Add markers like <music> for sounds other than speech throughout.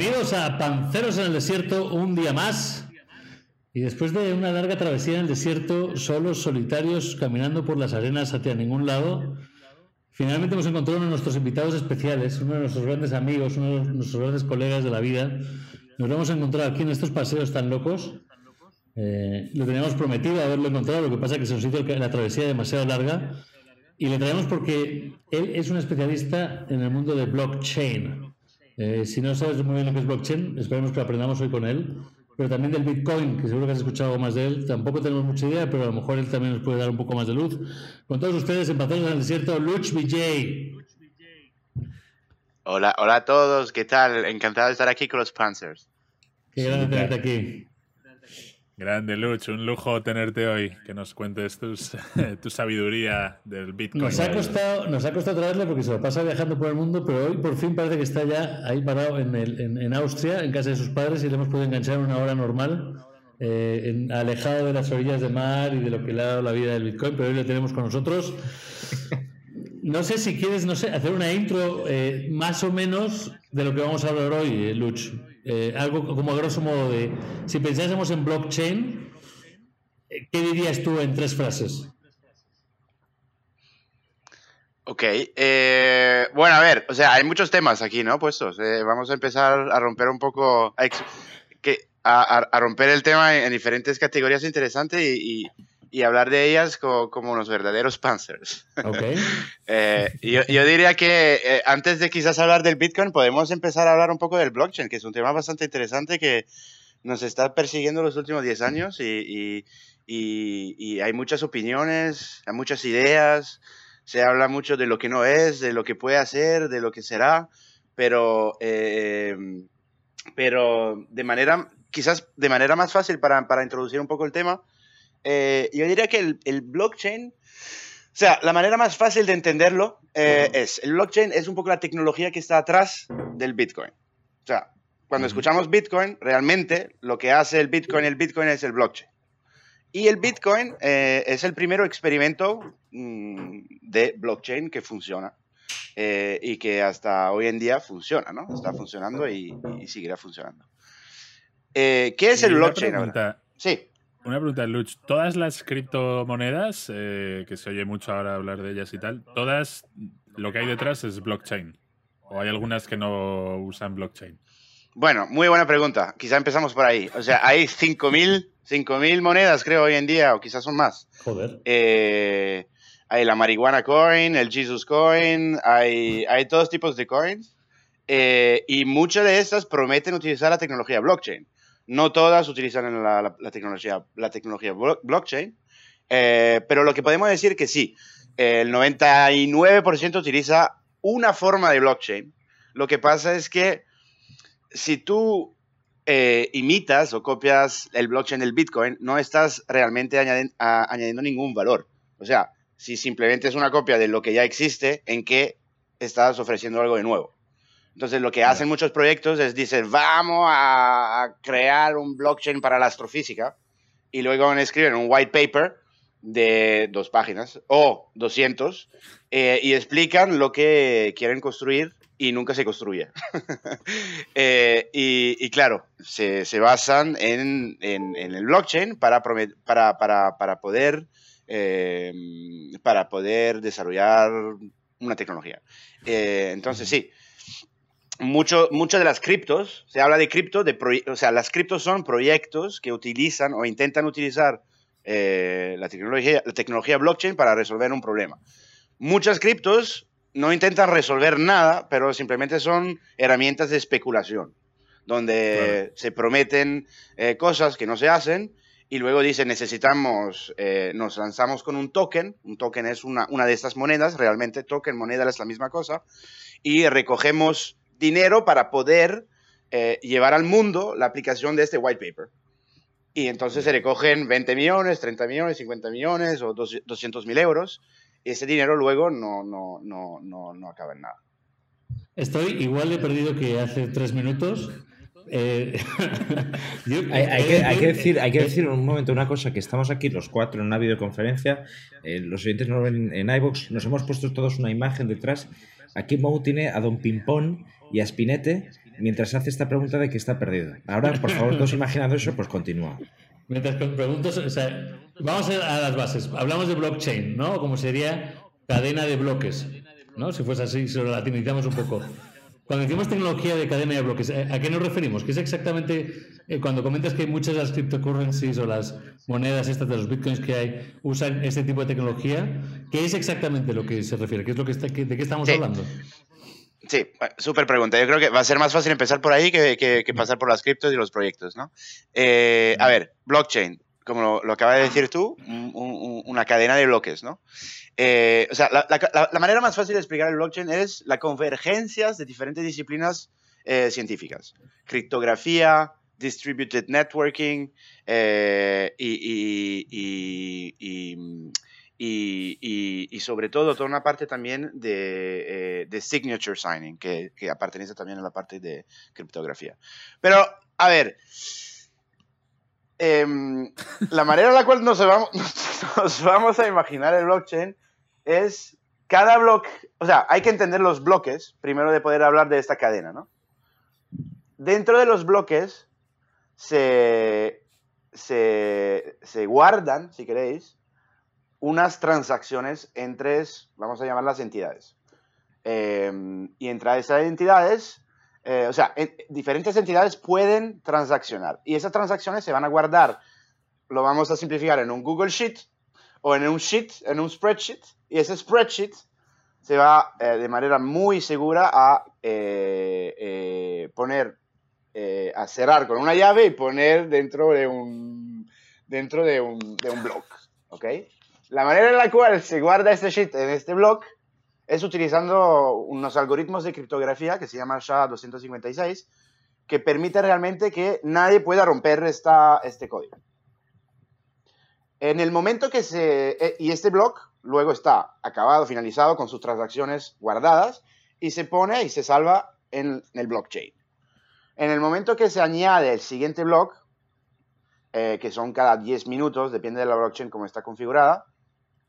Bienvenidos a Panceros en el Desierto un día más. Y después de una larga travesía en el desierto, solos, solitarios, caminando por las arenas hacia ningún lado, finalmente hemos encontrado uno de nuestros invitados especiales, uno de nuestros grandes amigos, uno de nuestros grandes colegas de la vida. Nos vamos a encontrar aquí en estos paseos tan locos. Eh, lo teníamos prometido haberlo encontrado, lo que pasa es que se nos hizo la travesía demasiado larga. Y le traemos porque él es un especialista en el mundo de blockchain. Eh, si no sabes muy bien lo que es blockchain, esperemos que lo aprendamos hoy con él. Pero también del Bitcoin, que seguro que has escuchado más de él. Tampoco tenemos mucha idea, pero a lo mejor él también nos puede dar un poco más de luz. Con todos ustedes, en en el Desierto, Luch BJ. Hola, hola a todos, ¿qué tal? Encantado de estar aquí con los Panzers. Qué grande tenerte aquí. Grande, Luch, un lujo tenerte hoy, que nos cuentes <laughs> tu sabiduría del Bitcoin. Nos ha, costado, traerle porque se lo pasa viajando por el mundo, pero hoy por fin parece que está ya ahí parado en, el, en, Austria, en casa de sus padres, y le hemos podido enganchar una hora normal, eh, alejado de las orillas de mar y de lo que le ha dado la vida del Bitcoin, pero hoy lo tenemos con nosotros. No sé si quieres, no sé, hacer una intro eh, más o menos de lo que vamos a hablar hoy, eh, Luch. Eh, algo como a grosso modo de, si pensásemos en blockchain, eh, ¿qué dirías tú en tres frases? Ok, eh, bueno, a ver, o sea, hay muchos temas aquí, ¿no? Puestos. vamos a empezar a romper un poco, a, romper el tema en, diferentes categorías interesantes y hablar de ellas como, unos verdaderos panzers. Okay. <laughs> Eh, yo, yo, diría que eh, antes de quizás hablar del Bitcoin, podemos empezar a hablar un poco del blockchain, que es un tema bastante interesante que nos está persiguiendo los últimos 10 años y, y, y, hay muchas opiniones, hay muchas ideas, se habla mucho de lo que no es, de lo que puede hacer, de lo que será, pero, eh, pero de manera, quizás de manera más fácil para, para introducir un poco el tema, eh, yo diría que el, blockchain, o sea, la manera más fácil de entenderlo eh, es, el blockchain es un poco la tecnología que está atrás del Bitcoin. O sea, cuando escuchamos Bitcoin, realmente lo que hace el Bitcoin, el Bitcoin es el blockchain. Y el Bitcoin eh, es el primer experimento mm, de blockchain que funciona. y que hasta hoy en día funciona, ¿no? Está funcionando y, seguirá funcionando. ¿Qué es el blockchain ahora? Sí. Una pregunta, Luch. ¿Todas las criptomonedas, eh, que se oye mucho ahora hablar de ellas y tal, todas lo que hay detrás es blockchain? ¿O hay algunas que no usan blockchain? Bueno, muy buena pregunta. Quizá empezamos por ahí. O sea, hay 5.000 monedas, creo, hoy en día, o quizás son más. Joder. Eh, hay la marihuana coin, el Jesus coin, hay, hay todos tipos de coins. Eh, y muchas de estas prometen utilizar la tecnología blockchain. No todas utilizan la, tecnología, la tecnología blockchain, eh, pero lo que podemos decir que sí, el 99% utiliza una forma de blockchain. Lo que pasa es que si tú eh, imitas o copias el blockchain del Bitcoin, no estás realmente añadiendo ningún valor. O sea, si simplemente es una copia de lo que ya existe, ¿en qué estás ofreciendo algo de nuevo? Entonces, lo que hacen muchos proyectos es, dicen, vamos a, crear un blockchain para la astrofísica y luego escriben un white paper de dos páginas o 200 eh, y explican lo que quieren construir y nunca se construye. <laughs> Eh, y, claro, se, basan en, el blockchain para, para, para, poder, eh, para poder desarrollar una tecnología. entonces, sí, mucho, muchas de las criptos, se habla de cripto, de o sea, las criptos son proyectos que utilizan o intentan utilizar eh, la, tecnología, la tecnología blockchain para resolver un problema. Muchas criptos no intentan resolver nada, pero simplemente son herramientas de especulación, donde se prometen eh, cosas que no se hacen y luego dicen necesitamos, eh, nos lanzamos con un token, un token es una, una de estas monedas, realmente token, moneda es la misma cosa, y recogemos dinero para poder eh, llevar al mundo la aplicación de este white paper. Y entonces se recogen 20 millones, 30 millones, 50 millones o 200 mil euros. Y ese dinero luego no, no, no, no, no acaba en nada. Estoy igual de perdido que hace tres minutos. Eh, <laughs> hay, que, hay, que, decir, hay que decir un momento una cosa, que estamos aquí los cuatro en una videoconferencia, eh, los oyentes no ven en iVoox, nos hemos puesto todos una imagen detrás aquí Mou tiene a Don Pimpón y a Spinete mientras hace esta pregunta de que está perdido. Ahora, por favor, todos imaginando eso, pues continúa. Mientras preguntas, o sea, vamos a las bases. Hablamos de blockchain, ¿no? Como sería cadena de bloques, ¿no? Si fuese así, si lo latinizamos un poco. Cuando decimos tecnología de cadena de bloques, ¿a qué nos referimos? ¿Qué es exactamente eh, cuando comentas que muchas de las cryptocurrencies o las monedas estas de los bitcoins que hay usan este tipo de tecnología? ¿Qué es exactamente lo que se refiere? ¿Qué es lo que está, ¿De qué estamos hablando? Sí, súper pregunta. Yo creo que va a ser más fácil empezar por ahí que, pasar por las criptos y los proyectos, ¿no? Eh, a ver, blockchain, como lo, acaba de decir tú, una cadena de bloques, ¿no? Eh, o sea, la, manera más fácil de explicar el blockchain es la convergencia de diferentes disciplinas eh, científicas. Criptografía, distributed networking eh, y, sobre todo toda una parte también de, signature signing, que, que pertenece también a la parte de criptografía. Pero, a ver, em, la manera en la cual nos vamos, <laughs> nos vamos a imaginar el blockchain es cada bloque, o sea, hay que entender los bloques primero de poder hablar de esta cadena, ¿no? Dentro de los bloques se, se, guardan, si queréis, unas transacciones entre, vamos a llamarlas entidades. Em, y entre esas entidades, eh, o sea, diferentes entidades pueden transaccionar. Y esas transacciones se van a guardar, lo vamos a simplificar en un Google Sheet o en un sheet, en un spreadsheet, y ese spreadsheet se va eh, de manera muy segura a eh, poner, a cerrar con una llave y poner dentro de un, dentro de un, de un block, ¿ok? La manera en la cual se guarda este sheet en este block es utilizando unos algoritmos de criptografía que se llaman SHA-256, que permite realmente que nadie pueda romper esta, este código. En el momento que se... Eh, y este block luego está acabado, finalizado con sus transacciones guardadas y se pone y se salva en, el blockchain. En el momento que se añade el siguiente block, eh, que son cada 10 minutos, depende de la blockchain como está configurada,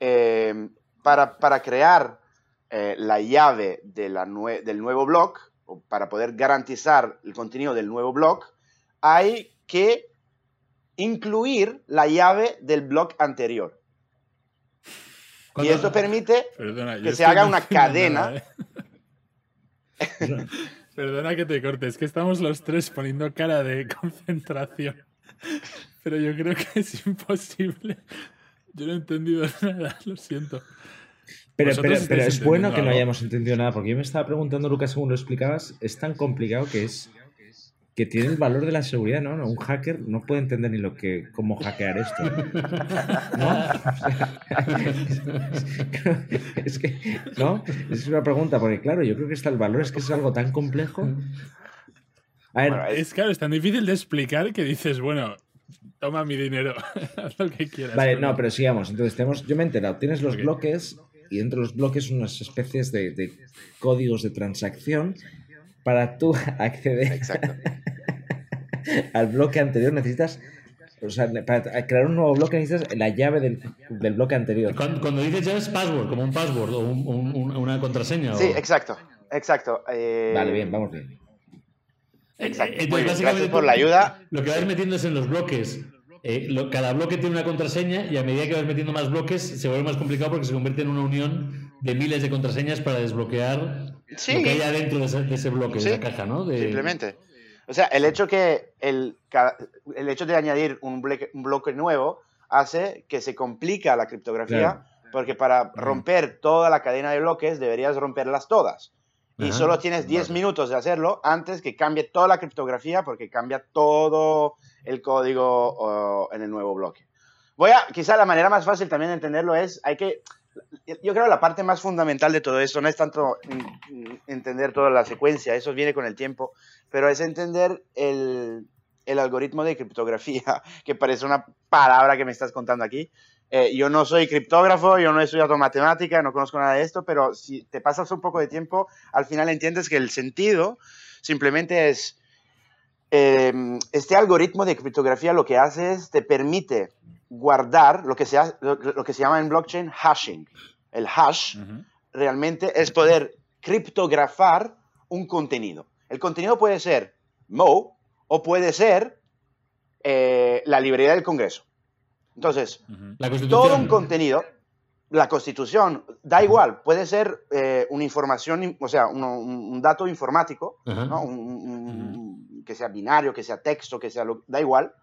eh, para, crear la llave del nuevo block, o para poder garantizar el contenido del nuevo block, hay que incluir la llave del bloque anterior. Y esto permite que se haga una <laughs> cadena. ¿eh? <laughs> Perdona que te cortes, que estamos los tres poniendo cara de <laughs> concentración. Pero yo creo que es imposible. Yo no he entendido <laughs> nada, lo siento. Pero, pero, es bueno que no hayamos entendido nada, porque yo me estaba preguntando, Lucas, según lo explicabas, es tan complicado que es que tiene el valor de la seguridad, ¿no? Un hacker no puede entender ni lo que cómo hackear esto. ¿No? <laughs> es que, ¿no? Es una pregunta, porque claro, yo creo que está el valor, es que es algo tan complejo. A ver, es claro, es tan difícil de explicar que dices, bueno, toma mi dinero, <laughs> haz lo que quieras. Vale, no, pero sigamos. Entonces, tenemos, yo me he enterado, tienes los bloques y dentro de los bloques unas especies de, de códigos de transacción para tú <laughs> acceder <laughs> al bloque anterior necesitas o sea, para crear un nuevo bloque necesitas la llave del, del bloque anterior. Cuando, dices llave es password, como un password o una contraseña. Sí, exacto, exacto. Eh, vale, bien, vamos bien. Exacto. Entonces, gracias por la ayuda. Lo que vas metiendo es en los bloques. Eh, cada bloque tiene una contraseña y a medida que vas metiendo más bloques se vuelve más complicado porque se convierte en una unión de miles de contraseñas para desbloquear lo que hay adentro de ese, bloque, de esa caja, ¿no? Simplemente. O sea, el hecho, que el, el hecho de añadir un bloque, un bloque nuevo hace que se complica la criptografía, porque para romper toda la cadena de bloques deberías romperlas todas. Y solo tienes 10 minutos de hacerlo antes que cambie toda la criptografía, porque cambia todo el código en el nuevo bloque. Voy a, quizá la manera más fácil también de entenderlo es, hay que, yo creo que la parte más fundamental de todo esto no es tanto entender toda la secuencia, eso viene con el tiempo, pero es entender el, el algoritmo de criptografía, <laughs> que parece una palabra que me estás contando aquí. Eh, yo no soy criptógrafo, yo no he estudiado matemática, no conozco nada de esto, pero si te pasas un poco de tiempo, al final entiendes que el sentido simplemente es, em, este algoritmo de criptografía lo que hace es, te permite guardar lo que se, lo, que se llama en blockchain hashing. El hash realmente es poder criptografar un contenido. El contenido puede ser Mo o puede ser eh, la librería del Congreso. Entonces, todo un contenido, la constitución, da igual, puede ser eh, una información, o sea, un, dato informático, que sea binario, que sea texto, que sea, lo, da igual,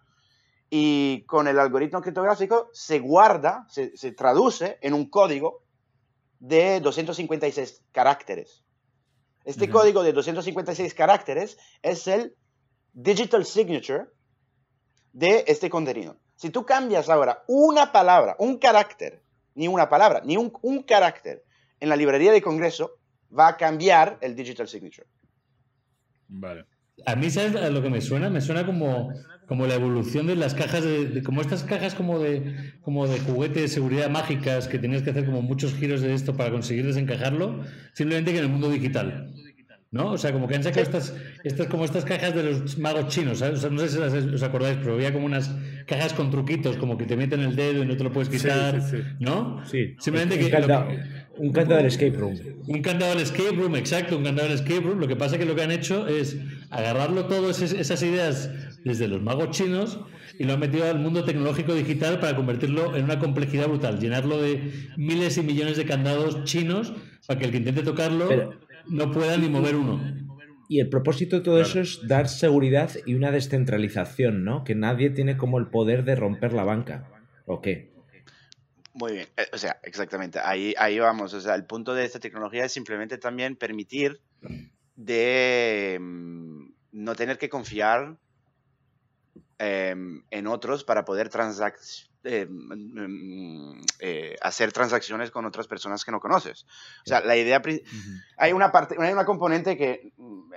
y con el algoritmo criptográfico se guarda, se, traduce en un código de 256 caracteres. Este código de 256 caracteres es el digital signature de este contenido. Si tú cambias ahora una palabra, un carácter, ni una palabra, ni un, un carácter en la librería de Congreso, va a cambiar el digital signature. Vale. A mí, ¿sabes a lo que me suena? Me suena como, como la evolución de las cajas, de, como estas cajas como de, como de juguete de seguridad mágicas que tenías que hacer como muchos giros de esto para conseguir desencajarlo, simplemente que en el mundo digital. ¿No? O sea, como que han sacado estas, estas, como estas cajas de los magos chinos, ¿sabes? O sea, no sé si os acordáis, pero había como unas cajas con truquitos, como que te meten el dedo y no te lo puedes quitar, ¿no? Sí. Simplemente que, un candado al escape room. Un candado al escape room, exacto, un candado al escape room. Lo que pasa es que lo que han hecho es agarrarlo todo, esas ideas desde los magos chinos y lo han metido al mundo tecnológico digital para convertirlo en una complejidad brutal, llenarlo de miles y millones de candados chinos para que el que intente tocarlo no pueda ni mover uno. Y el propósito de todo eso es dar seguridad y una descentralización, ¿no? Que nadie tiene como el poder de romper la banca. ¿O qué? Muy bien, eh, o sea, exactamente, ahí, ahí vamos. O sea, el punto de esta tecnología es simplemente también permitir de mm, no tener que confiar em, en otros para poder eh, mm, eh, hacer transacciones con otras personas que no conoces. O sea, la idea... Hay una parte, hay una componente que, mm,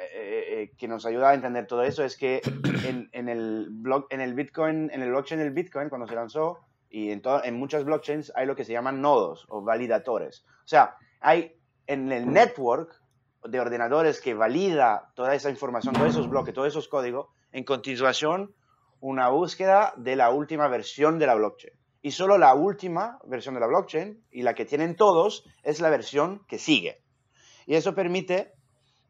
que nos ayuda a entender todo eso, es que <coughs> en, en, el blog, en el Bitcoin, en el blockchain del Bitcoin, cuando se lanzó, y en, en muchas blockchains hay lo que se llaman nodos o validatores. O sea, hay en el network de ordenadores que valida toda esa información, todos esos bloques, todos esos códigos, en continuación una búsqueda de la última versión de la blockchain. Y solo la última versión de la blockchain, y la que tienen todos, es la versión que sigue. Y eso permite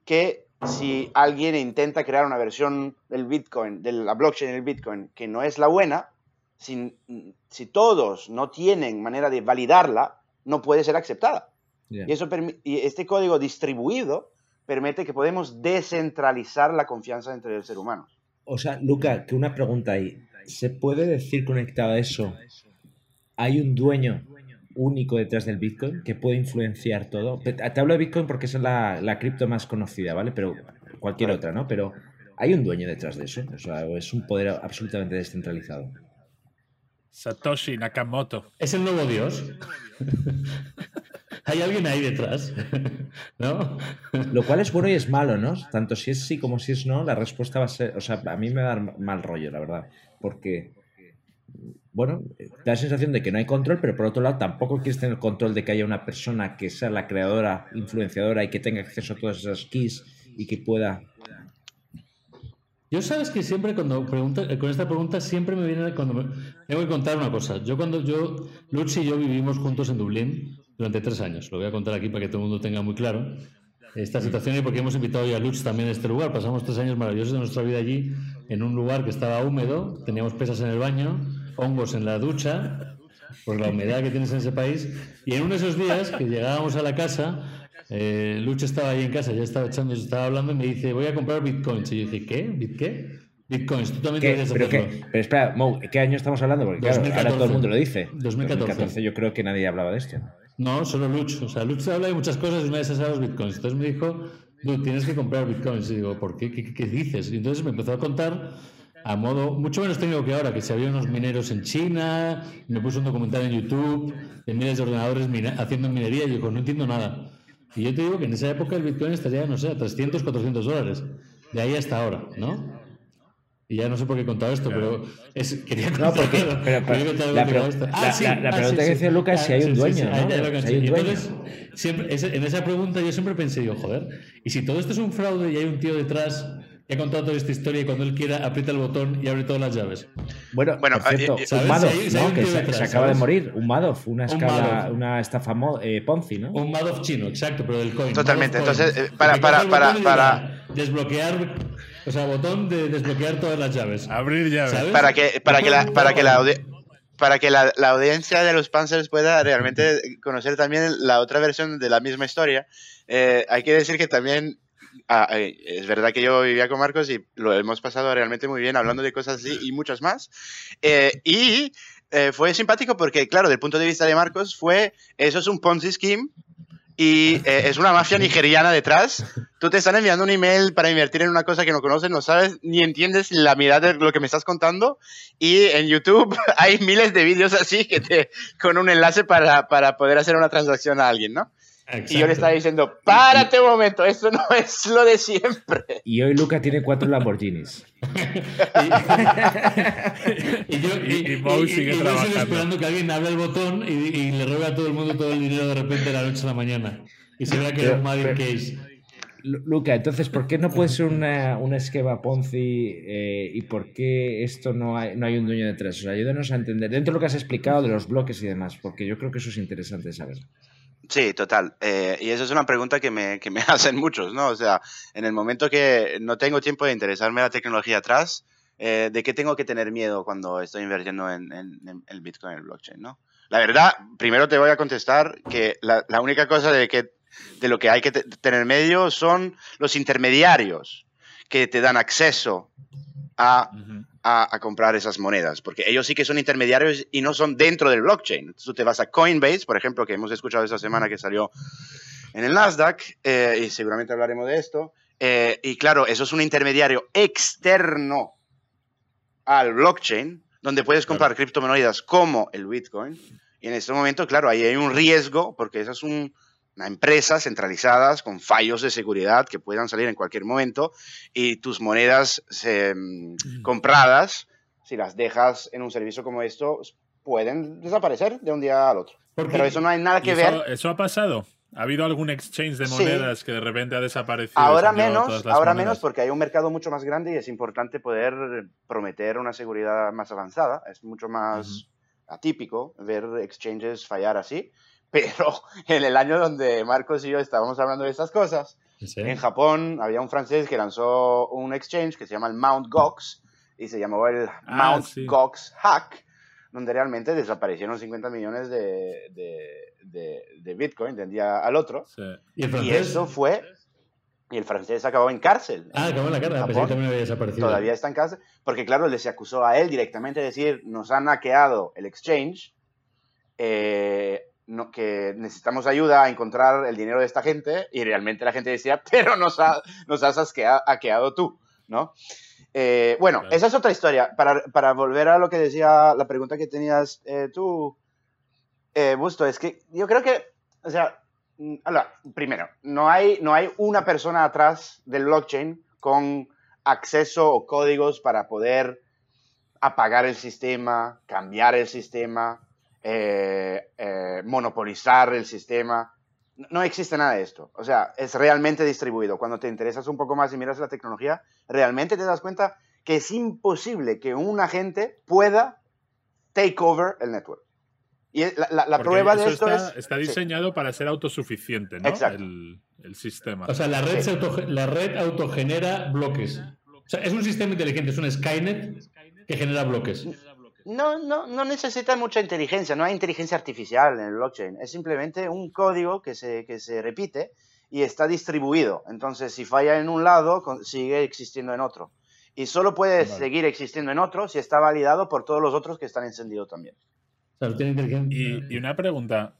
que si alguien intenta crear una versión del Bitcoin, de la blockchain del Bitcoin, que no es la buena, si, todos no tienen manera de validarla, no puede ser aceptada. Y, eso y este código distribuido permite que podemos descentralizar la confianza entre el ser humano. O sea, Luca, que una pregunta ahí. ¿Se puede decir conectado a eso? ¿Hay un dueño único detrás del Bitcoin que puede influenciar todo? Te hablo de Bitcoin porque es la, la cripto más conocida, ¿vale? Pero cualquier otra, ¿no? Pero ¿hay un dueño detrás de eso? O sea, es un poder absolutamente descentralizado. Satoshi Nakamoto. Es el nuevo dios. <laughs> Hay alguien ahí detrás, <laughs> ¿no? Lo cual es bueno y es malo, ¿no? Tanto si es sí como si es no, la respuesta va a ser, o sea, a mí me da mal rollo, la verdad, porque, bueno, da la sensación de que no hay control, pero por otro lado tampoco quieres tener control de que haya una persona que sea la creadora, influenciadora y que tenga acceso a todas esas keys y que pueda yo sabes que siempre cuando pregunta, con esta pregunta siempre me viene cuando me, tengo que contar una cosa. Yo cuando yo, Lutz y yo vivimos juntos en Dublín durante tres años. Lo voy a contar aquí para que todo el mundo tenga muy claro esta situación y porque hemos invitado ya a Lutz también a este lugar. Pasamos tres años maravillosos de nuestra vida allí en un lugar que estaba húmedo, teníamos pesas en el baño, hongos en la ducha, por la humedad que tienes en ese país. Y en uno de esos días que llegábamos a la casa, eh, estaba ahí en casa, ya estaba echando, estaba hablando y me dice, voy a comprar bitcoins. Y yo dije, ¿qué? ¿Bit qué? También deberías hacerlo. Pero espera, Mo, ¿qué año estamos hablando? Porque claro, ahora todo el mundo lo dice. 2014. 2014. Yo creo que nadie hablaba de esto. No, solo Lucho. O sea, Lucho habla de muchas cosas y una de esas era los bitcoins. Entonces me dijo, tú tienes que comprar bitcoins. Y digo, ¿por qué? ¿Qué, qué dices? Y entonces me empezó a contar a modo mucho menos técnico que ahora, que si había unos mineros en China, me puso un documental en YouTube de miles de ordenadores haciendo minería y yo digo, no entiendo nada. Y yo te digo que en esa época el Bitcoin estaría, no sé, a 300, 400 dólares. De ahí hasta ahora, ¿no? Y ya no sé por qué he contado esto, pero es, quería contar, no, porque, pero, la, esto. Ah, sí, la, ah, pregunta que decía Lucas es si hay un dueño, ¿no? Entonces, siempre, en esa pregunta yo siempre pensé, yo, joder, y si todo esto es un fraude y hay un tío detrás he contado toda esta historia y cuando él quiera aprieta el botón y abre todas las llaves. Bueno, bueno por cierto, un Madoff, ¿no? que se, acaba de morir. Un Madoff, una, escala, una estafa eh, Ponzi, ¿no? Un Madoff chino, exacto, pero del coin. Totalmente. Entonces, eh, para, para, para, para, desbloquear, o sea, botón de desbloquear todas las llaves. Abrir llaves. Para que, para que la, para que la para que la, la, audiencia de los Panzers pueda realmente conocer también la otra versión de la misma historia, eh, hay que decir que también ah, eh, es verdad que yo vivía con Marcos y lo hemos pasado realmente muy bien hablando de cosas así y muchas más. Eh, y fue simpático porque, claro, del punto de vista de Marcos, fue eso es un Ponzi scheme y <laughs> es una mafia nigeriana detrás. Tú te están enviando un email para invertir en una cosa que no conoces, no sabes ni entiendes la mirada de lo que me estás contando. Y en YouTube <laughs> hay miles de vídeos así que te, con un enlace para, para poder hacer una transacción a alguien, ¿no? Y yo le estaba diciendo, párate un momento, esto no <laughs> es lo de siempre. Y hoy Luca tiene cuatro Lamborghinis. <laughs> y, yo, y, y, sigue trabajando. esperando que alguien abra el botón y, le robe a todo el mundo todo el dinero de repente de la noche a la mañana. Y se vea que es un Mother Case. Luca, entonces, ¿por qué no puede ser una, un esquema Ponzi eh, y por qué esto no hay, no hay un dueño detrás? O sea, ayúdanos a entender, dentro de lo que has explicado de los bloques y demás, porque yo creo que eso es interesante saber. Sí, total. Eh, y eso es una pregunta que me, que me <laughs> hacen muchos, ¿no? O sea, en el momento que no tengo tiempo de interesarme en la tecnología atrás, eh, ¿de qué tengo que tener miedo cuando estoy invirtiendo en, el Bitcoin, en el blockchain, ¿no? La verdad, primero te voy a contestar que la, la única cosa de, que, de lo que hay que tener medio son los intermediarios que te dan acceso a a, comprar esas monedas, porque ellos sí que son intermediarios y no son dentro del blockchain. Tú te vas a Coinbase, por ejemplo, que hemos escuchado esta semana que salió en el Nasdaq, eh, y seguramente hablaremos de esto. Eh, y claro, eso es un intermediario externo al blockchain, donde puedes comprar criptomonedas como el Bitcoin. Y en este momento, claro, ahí hay un riesgo, porque eso es un, una empresa centralizadas con fallos de seguridad que puedan salir en cualquier momento y tus monedas mm, compradas, si las dejas en un servicio como esto, pueden desaparecer de un día al otro. Pero eso no hay nada que ver. Eso ha pasado. ¿Ha habido algún exchange de monedas que de repente ha desaparecido? Ahora menos, ahora menos porque hay un mercado mucho más grande y es importante poder prometer una seguridad más avanzada. Es mucho más atípico ver exchanges fallar así. Pero <laughs> en el año donde Marcos y yo estábamos hablando de estas cosas, en Japón había un francés que lanzó un exchange que se llama el Mount Gox y se llamó el ah, Mount Gox Hack, donde realmente desaparecieron 50 millones de, de, Bitcoin de un día al otro. ¿Y, eso fue y el francés acabó en cárcel. Ah, acabó en la cárcel, Japón, también había desaparecido. Todavía está en cárcel, porque claro, le se acusó a él directamente de decir, nos han hackeado el exchange, eh, que necesitamos ayuda a encontrar el dinero de esta gente y realmente la gente decía, <laughs> pero nos, nos has hackeado tú, ¿no? Eh, bueno, esa es otra historia. Para, volver a lo que decía la pregunta que tenías eh, tú, eh, Busto, es que yo creo que, o sea, mm, primero, no hay, no hay una persona atrás del blockchain con acceso o códigos para poder apagar el sistema, cambiar el sistema, eh, eh, monopolizar el sistema. No existe nada de esto. O sea, es realmente distribuido. Cuando te interesas un poco más y miras la tecnología, realmente te das cuenta que es imposible que un agente pueda take over el network. Y la, prueba de esto está, es. Está diseñado para ser autosuficiente, ¿no? El, el, sistema. O sea, la red, la red autogenera bloques. O sea, es un sistema inteligente, es un Skynet que genera bloques. No, no, no necesita mucha inteligencia, no hay inteligencia artificial en el blockchain, es simplemente un código que se, que se repite y está distribuido. Entonces, si falla en un lado, sigue existiendo en otro. Y solo puede seguir existiendo en otro si está validado por todos los otros que están encendidos también. Y, y una pregunta,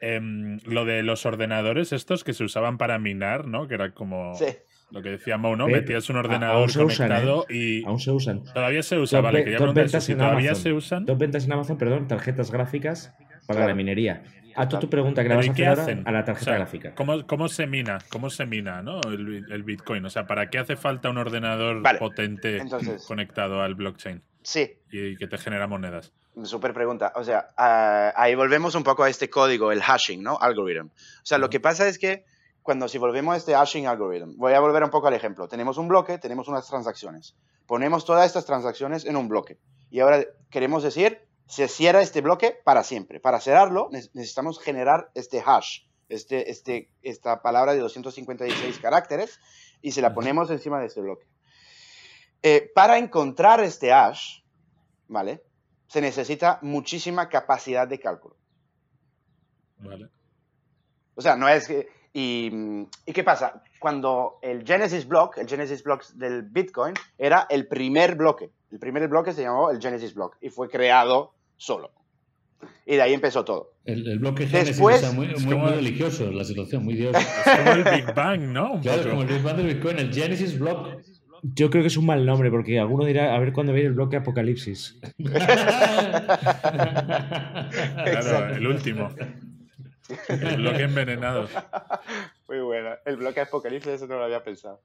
em, lo de los ordenadores estos que se usaban para minar, ¿no? Que era como... Sí. Lo que decía Mo, ¿no? Metías un ordenador conectado ¿eh? y. Aún se usan. Todavía se usa, vale. Quería preguntar si todavía se usan. Dos ventas en Amazon, perdón, tarjetas gráficas para la minería. A tu pregunta que la vas a hacer hacen? a la tarjeta gráfica. ¿cómo, ¿cómo, se mina? ¿Cómo se mina ¿no? el, Bitcoin? O sea, ¿para qué hace falta un ordenador potente <clears throat> conectado al blockchain? Sí. Y que te genera monedas. Súper pregunta. O sea, ah, ahí volvemos un poco a este código, el hashing, ¿no? Algorithm. O sea, lo que pasa es que cuando si volvemos a este hashing algorithm, voy a volver un poco al ejemplo. Tenemos un bloque, tenemos unas transacciones. Ponemos todas estas transacciones en un bloque. Y ahora queremos decir, se cierra este bloque para siempre. Para cerrarlo necesitamos generar este hash, este, este, esta palabra de 256 caracteres, y se la ponemos encima de este bloque. Eh, para encontrar este hash, ¿vale? Se necesita muchísima capacidad de cálculo. Vale. O sea, no es que... Y, y, qué pasa? Cuando el Genesis Block, el Genesis Block del Bitcoin, era el primer bloque. El primer bloque se llamó el Genesis Block y fue creado solo. Y de ahí empezó todo. El, bloque Genesis Después, muy, muy, religioso, la situación, muy diosa. <laughs> Es como el Big Bang, ¿no? claro, como el Big Bang del Bitcoin, el Genesis Block. Yo creo que es un mal nombre, porque alguno dirá, a ver cuándo viene el bloque Apocalipsis. <laughs> claro, el último. El bloque envenenado. <laughs> Muy bueno. El bloque Apocalipsis, eso no lo había pensado.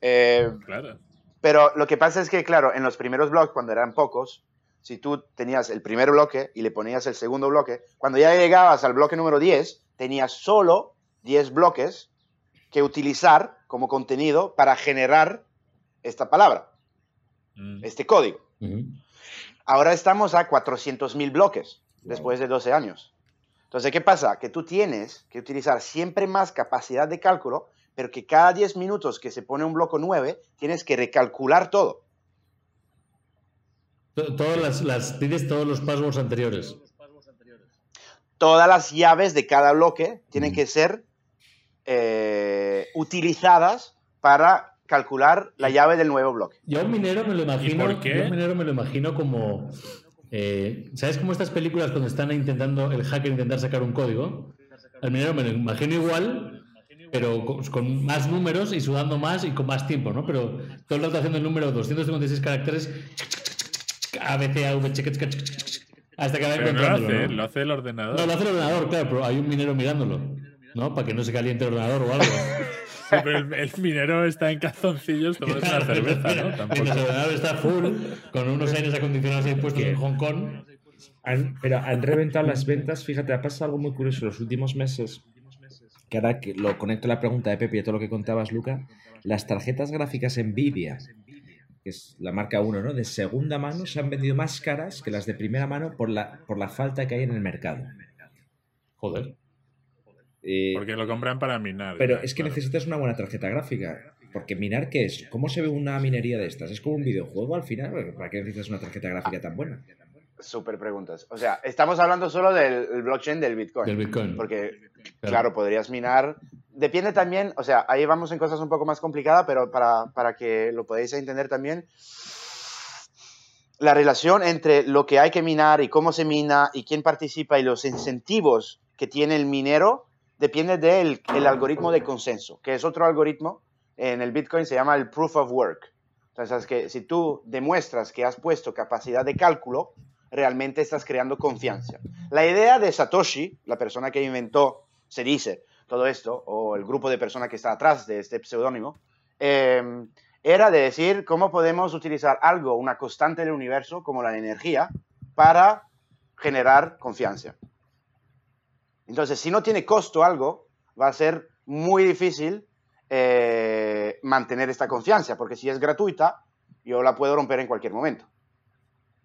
Eh, claro. Pero lo que pasa es que, claro, en los primeros bloques, cuando eran pocos, si tú tenías el primer bloque y le ponías el segundo bloque, cuando ya llegabas al bloque número 10, tenías solo 10 bloques que utilizar como contenido para generar esta palabra, mm. este código. Ahora estamos a 400.000 bloques después de 12 años. Entonces, ¿qué pasa? Que tú tienes que utilizar siempre más capacidad de cálculo, pero que cada 10 minutos que se pone un bloque 9, tienes que recalcular todo. Todas las, las tienes todos los passwords anteriores. Todas las llaves de cada bloque tienen que ser eh, utilizadas para calcular la llave del nuevo bloque. Yo un minero me lo imagino. Yo un minero me lo imagino como. Eh, ¿Sabes cómo estas películas cuando están intentando el hacker intentar sacar un código? Al minero me lo imagino igual, pero con, más números y sudando más y con más tiempo, ¿no? Pero todo el rato haciendo el número 256 caracteres. A, B, C, A, V, hasta que va encontrándolo. Lo hace, lo hace el ordenador. No, lo hace el ordenador, claro, pero hay un minero mirándolo, ¿no? Para que no se caliente el ordenador o algo. <laughs> Sí, pero el, minero está en calzoncillos tomando una cerveza, ¿no? Tampoco. El ordenador está full, con unos aires acondicionados ahí puestos en Hong Kong. pero han reventado las ventas. Fíjate, ha pasado algo muy curioso en los últimos meses. Que ahora que lo conecto a la pregunta de Pepe y a todo lo que contabas, Luca. Las tarjetas gráficas Nvidia, que es la marca 1, ¿no? De segunda mano, se han vendido más caras que las de primera mano por la, por la falta que hay en el mercado. Joder. Eh, porque lo compran para minar. Pero es que necesitas una buena tarjeta gráfica. Porque minar, ¿qué es? ¿Cómo se ve una minería de estas? ¿Es como un videojuego al final? ¿Para qué necesitas una tarjeta gráfica tan buena? Super preguntas. O sea, estamos hablando solo del blockchain del Bitcoin. Del Bitcoin. Porque, claro, podrías minar. Depende también, o sea, ahí vamos en cosas un poco más complicadas, pero para, para que lo podáis entender también, la relación entre lo que hay que minar y cómo se mina y quién participa y los incentivos que tiene el minero depende del el algoritmo de consenso, que es otro algoritmo. En el Bitcoin se llama el proof of work. Entonces, que si tú demuestras que has puesto capacidad de cálculo, realmente estás creando confianza. La idea de Satoshi, la persona que inventó, se dice, todo esto, o el grupo de personas que está atrás de este pseudónimo, eh, era de decir cómo podemos utilizar algo, una constante del universo, como la energía, para generar confianza. Entonces, si no tiene costo algo, va a ser muy difícil eh, mantener esta confianza, porque si es gratuita, yo la puedo romper en cualquier momento.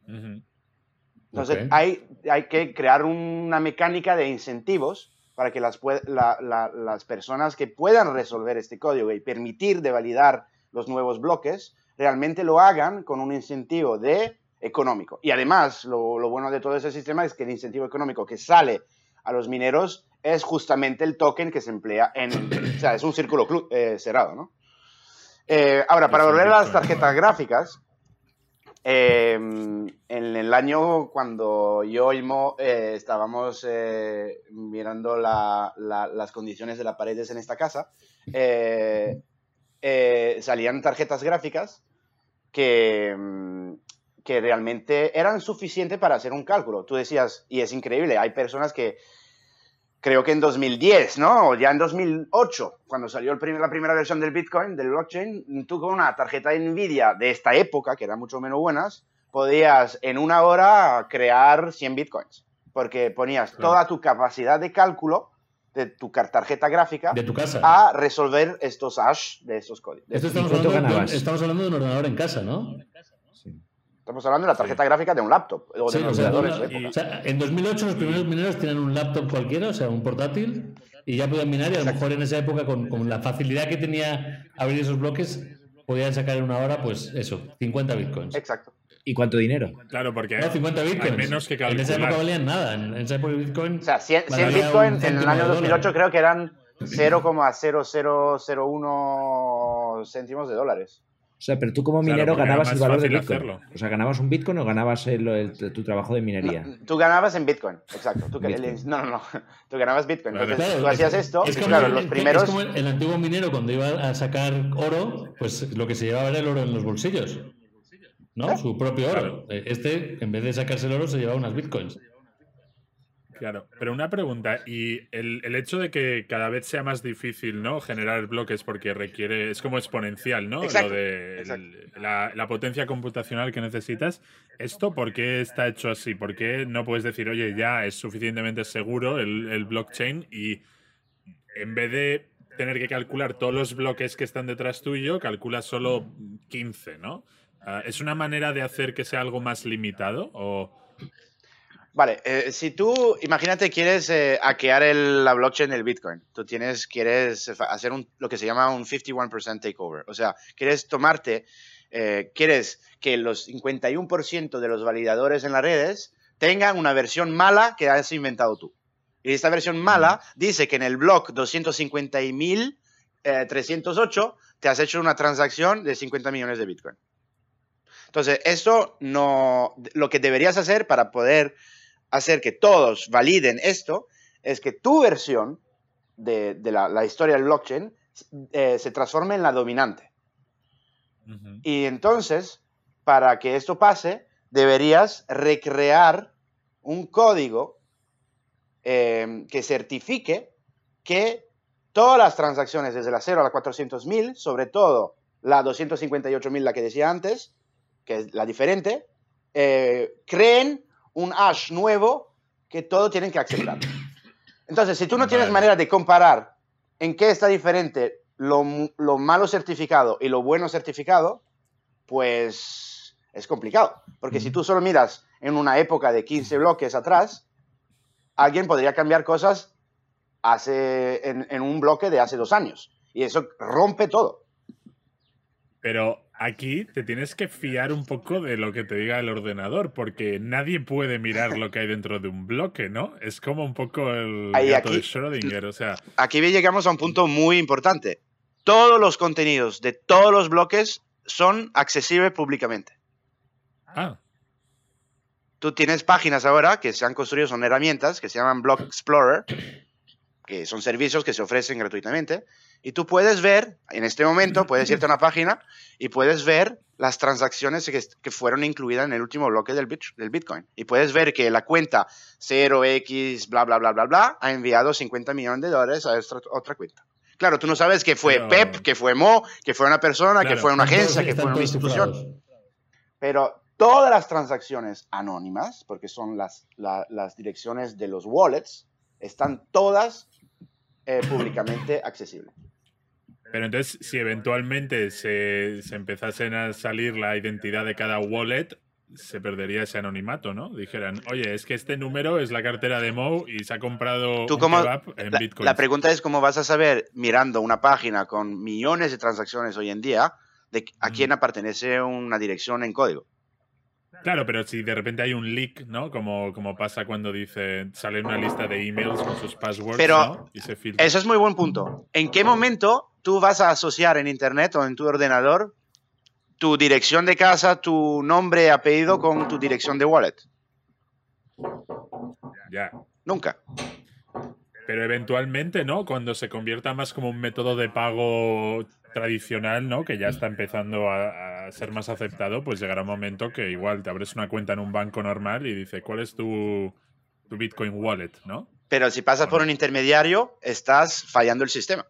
Entonces, hay, hay que crear una mecánica de incentivos para que las, las personas que puedan resolver este código y permitir de validar los nuevos bloques, realmente lo hagan con un incentivo de económico. Y además, lo, lo bueno de todo ese sistema es que el incentivo económico que sale a los mineros es justamente el token que se emplea en... o sea, es un círculo eh, cerrado, ¿no? Eh, ahora, para volver a las tarjetas gráficas, em, en el año cuando yo y Mo eh, estábamos mirando las condiciones de las paredes en esta casa, salían tarjetas gráficas que, em, que realmente eran suficientes para hacer un cálculo. Tú decías, y es increíble, hay personas que creo que en 2010, ¿no? O ya en 2008, cuando salió el la primera versión del Bitcoin, del blockchain, tú con una tarjeta de Nvidia de esta época, que eran mucho menos buenas, podías en una hora crear 100 Bitcoins, porque ponías toda tu capacidad de cálculo de tu tarjeta gráfica de tu casa. a resolver estos hash de estos códigos. estamos, hablando de, estamos hablando de un ordenador en casa, ¿no? Estamos hablando de la tarjeta gráfica de un laptop. O de o sea, en 2008 los primeros mineros tenían un laptop cualquiera, o sea, un portátil, y ya podían minar y a lo mejor en esa época con, con, la facilidad que tenía abrir esos bloques, podían sacar en una hora, pues eso, 50 bitcoins. Exacto. ¿Y cuánto dinero? Claro, porque no, 50 bitcoins. menos que En esa época valían nada. En, esa época Bitcoin. O sea, 100, 100 bitcoins en el año 2008 creo que eran 0,0001 céntimos de dólares. O sea, pero tú como minero ganabas el valor de Bitcoin. O sea, ¿ganabas un Bitcoin o ganabas el, tu trabajo de minería? tú ganabas en Bitcoin, exacto. Tú, no, no, no. <laughs> Tú ganabas Bitcoin. Entonces, tú hacías esto. Es como claro, el, los primeros... Es como el, antiguo minero cuando iba a sacar oro, pues lo que se llevaba era el oro en los bolsillos. ¿No? Su propio oro. Este, en vez de sacarse el oro, se llevaba unas Bitcoins. Claro, pero una pregunta, y el, hecho de que cada vez sea más difícil, ¿no? Generar bloques porque requiere, es como exponencial, ¿no? Lo de la, potencia computacional que necesitas. ¿Esto por qué está hecho así? ¿Por qué no puedes decir, oye, ya es suficientemente seguro el, blockchain y en vez de tener que calcular todos los bloques que están detrás tuyo, calculas solo 15, ¿no? Ah, ¿Es una manera de hacer que sea algo más limitado o...? Vale, eh, si tú, imagínate, quieres eh, hackear la blockchain del Bitcoin, tú tienes, quieres hacer un, lo que se llama un 51% takeover, o sea, quieres tomarte, eh, quieres que los 51% de los validadores en las redes tengan una versión mala que has inventado tú. Y esta versión mala dice que en el block 250.308 te has hecho una transacción de 50 millones de Bitcoin. Entonces, esto no, lo que deberías hacer para poder hacer que todos validen esto es que tu versión de, la, historia del blockchain eh, se transforme en la dominante. Y entonces, para que esto pase, deberías recrear un código eh, que certifique que todas las transacciones desde la 0 a la 400.000, sobre todo la 258.000, la que decía antes, que es la diferente, eh, creen un hash nuevo que todos tienen que aceptar. <coughs> Entonces, si tú no tienes manera de comparar en qué está diferente lo, malo certificado y lo bueno certificado, pues es complicado. Porque si tú solo miras en una época de 15 bloques atrás, alguien podría cambiar cosas hace, en, en un bloque de hace dos años. Y eso rompe todo. Pero aquí te tienes que fiar un poco de lo que te diga el ordenador, porque nadie puede mirar lo que hay dentro de un bloque, ¿no? Es como un poco el gato de Schrödinger, o sea... Aquí llegamos a un punto muy importante. Todos los contenidos de todos los bloques son accesibles públicamente. Ah. Tú tienes páginas ahora que se han construido, son herramientas que se llaman Block Explorer, que son servicios que se ofrecen gratuitamente, y tú puedes ver, en este momento, puedes irte a una página y puedes ver las transacciones que, fueron incluidas en el último bloque del, del, Bitcoin. Y puedes ver que la cuenta 0x, bla, bla, bla, bla, bla, ha enviado 50 millones de dólares a esta otra cuenta. Claro, tú no sabes que fue Pep, que fue Mo, que fue una persona, que fue una agencia, que fue una institución. Pero todas las transacciones anónimas, porque son las, las direcciones de los wallets, están todas eh, públicamente accesibles. Pero entonces, si eventualmente se, se empezasen a salir la identidad de cada wallet, se perdería ese anonimato, ¿no? Dijeran, oye, es que este número es la cartera de Mo y se ha comprado ¿Tú un en Bitcoin. La pregunta es cómo vas a saber, mirando una página con millones de transacciones hoy en día, de a quién pertenece una dirección en código. Claro, pero si de repente hay un leak, ¿no? Como, como pasa cuando dice, sale una lista de emails con sus passwords, pero Y se filtra. Eso es muy buen punto. ¿En qué momento tú vas a asociar en Internet o en tu ordenador tu dirección de casa, tu nombre, apellido con tu dirección de wallet? Ya. Nunca. Pero eventualmente, ¿no? Cuando se convierta más como un método de pago tradicional, ¿no? Que ya está empezando a, ser más aceptado, pues llegará un momento que igual te abres una cuenta en un banco normal y dice, ¿cuál es tu, tu Bitcoin wallet, ¿no? Pero si pasas por un intermediario, estás fallando el sistema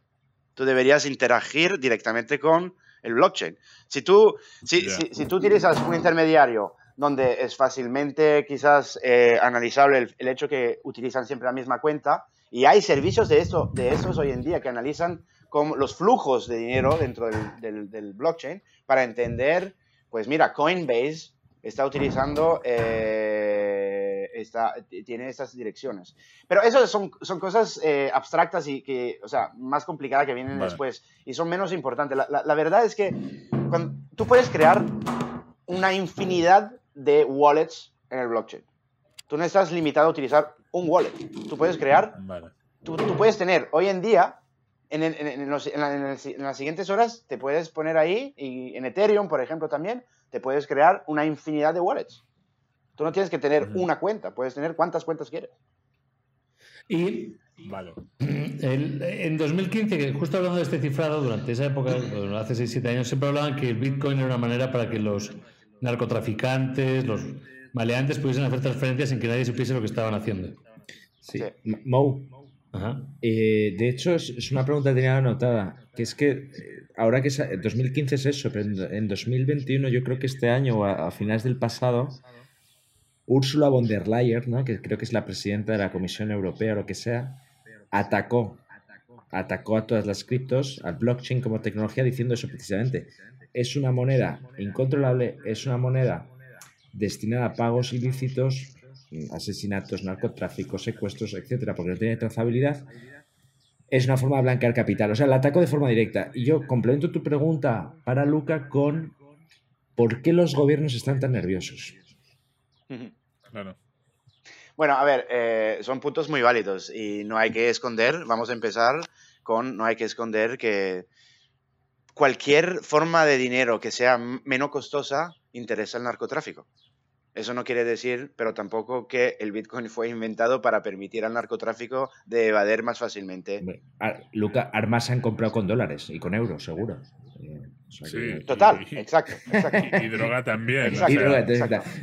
tú deberías interagir directamente con el blockchain. Si tú, si, si, tú utilizas un intermediario donde es fácilmente quizás eh, analizable el, hecho que utilizan siempre la misma cuenta Y hay servicios de, eso, de esos hoy en día que analizan como los flujos de dinero dentro del, del, blockchain para entender, pues mira, Coinbase está utilizando, eh, está, tiene estas direcciones. Pero eso son, son cosas eh, abstractas y que, o sea, más complicadas que vienen después y son menos importantes. La, la, la, verdad es que cuando, tú puedes crear una infinidad de wallets en el blockchain. Tú no estás limitado a utilizar un wallet. Tú puedes crear, tú, puedes tener hoy en día, en, en, las siguientes horas, te puedes poner ahí, y en Ethereum, por ejemplo, también, te puedes crear una infinidad de wallets. Tú no tienes que tener una cuenta, puedes tener cuantas cuentas quieres. Y vale. <clears throat> en 2015, que justo hablando de este cifrado, durante esa época, hace 6-7 años, siempre hablaban que el Bitcoin era una manera para que los narcotraficantes, los maleantes pudiesen hacer transferencias sin que nadie supiese lo que estaban haciendo. Sí. Mo. Eh, de hecho, es, una pregunta que tenía anotada, que es que eh, ahora que 2015 es eso, pero en, 2021 yo creo que este año o a, finales del pasado, Ursula von der Leyen, ¿no? que creo que es la presidenta de la Comisión Europea o lo que sea, atacó, atacó a todas las criptos, al blockchain como tecnología, diciendo eso precisamente. Es una moneda incontrolable, es una moneda destinada a pagos ilícitos, asesinatos, narcotráfico, secuestros, etcétera, porque no tiene trazabilidad, es una forma de blanquear capital. O sea, el ataco de forma directa. Y yo complemento tu pregunta para Luca con ¿por qué los gobiernos están tan nerviosos? Claro. Bueno, a ver, eh, son puntos muy válidos y no hay que esconder, vamos a empezar con, no hay que esconder que cualquier forma de dinero que sea menos costosa interesa el narcotráfico. Eso no quiere decir, pero tampoco que el Bitcoin <laughs> fue inventado para permitir al narcotráfico de evadir más fácilmente. Luca, armas se han comprado con dólares y con euros, seguro. Sí, Total, exacto, Y, droga también.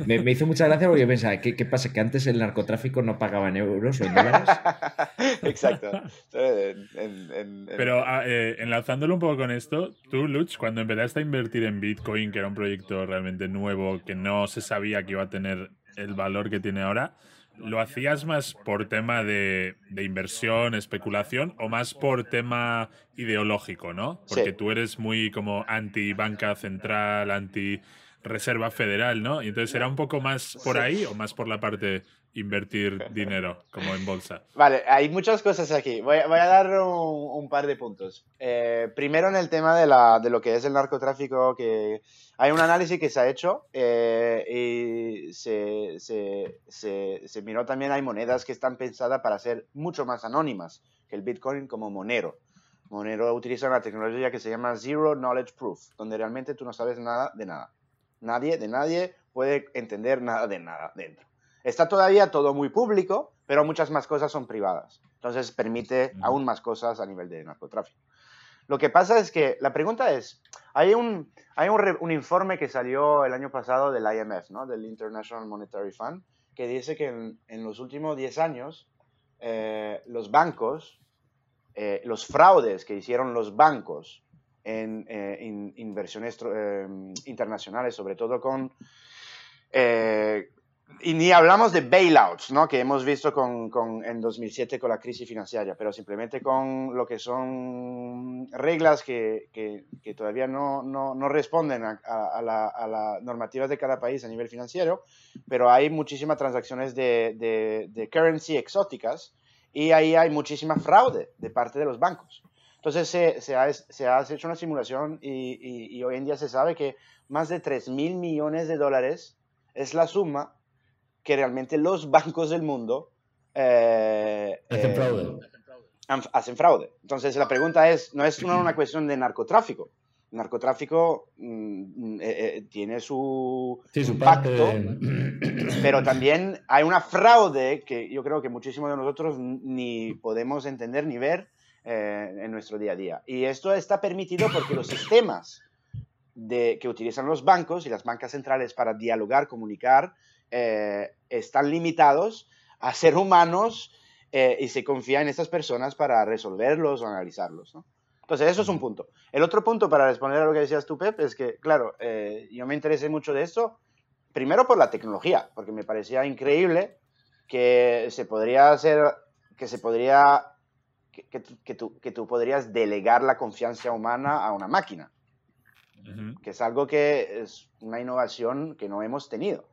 Me, hizo mucha gracia porque yo pensaba, ¿qué, ¿qué, pasa? ¿Que antes el narcotráfico no pagaba en euros o en dólares? <laughs> exacto. Pero ah, eh, enlazándolo un poco con esto, tú, Lutz, cuando empezaste a invertir en Bitcoin, que era un proyecto realmente nuevo, que no se sabía que iba a tener el valor que tiene ahora, ¿Lo hacías más por tema de, inversión, especulación o más por tema ideológico, no? Porque tú eres muy como anti-banca central, anti-reserva federal, ¿no? Y entonces era un poco más por ahí o más por la parte invertir <laughs> dinero, como en bolsa. Vale, hay muchas cosas aquí. Voy, a dar un, par de puntos. Eh, primero en el tema de, la, de, lo que es el narcotráfico, que hay un análisis que se ha hecho eh, y se, se, se, miró también, hay monedas que están pensadas para ser mucho más anónimas que el Bitcoin como Monero. Monero utiliza una tecnología que se llama Zero Knowledge Proof, donde realmente tú no sabes nada de nada. Nadie de nadie puede entender nada de nada dentro. Está todavía todo muy público, pero muchas más cosas son privadas. Entonces permite aún más cosas a nivel de narcotráfico. Lo que pasa es que la pregunta es, hay un, hay un, informe que salió el año pasado del IMF, ¿no? del International Monetary Fund, que dice que en, los últimos 10 años eh, los bancos, eh, los fraudes que hicieron los bancos en, eh, inversiones internacionales, sobre todo con y ni hablamos de bailouts, ¿no? que hemos visto con, con, en 2007 con la crisis financiera, pero simplemente con lo que son reglas que, que, todavía no, no, no responden a, a, la, a las normativas de cada país a nivel financiero, pero hay muchísimas transacciones de, de, de currency exóticas y ahí hay muchísima fraude de parte de los bancos. Entonces se, se, ha, se ha, hecho una simulación y, y, y hoy en día se sabe que más de 3 mil millones de dólares es la suma que realmente los bancos del mundo eh, hacen, fraude. Eh, hacen fraude. Entonces la pregunta es, no es una, cuestión de narcotráfico. El narcotráfico mm, eh, tiene su, impacto, pero también hay una fraude que yo creo que muchísimos de nosotros ni podemos entender ni ver en nuestro día a día. Y esto está permitido porque los sistemas de, que utilizan los bancos y las bancas centrales para dialogar, comunicar, eh, están limitados a ser humanos eh, y se confía en estas personas para resolverlos o analizarlos. Entonces, eso es un punto. El otro punto para responder a lo que decías tú, Pep, es que, claro, eh, yo me interesé mucho de esto, primero por la tecnología, porque me parecía increíble que se podría hacer que se podría, que, tú, que tú podrías delegar la confianza humana a una máquina, que es algo que es una innovación que no hemos tenido.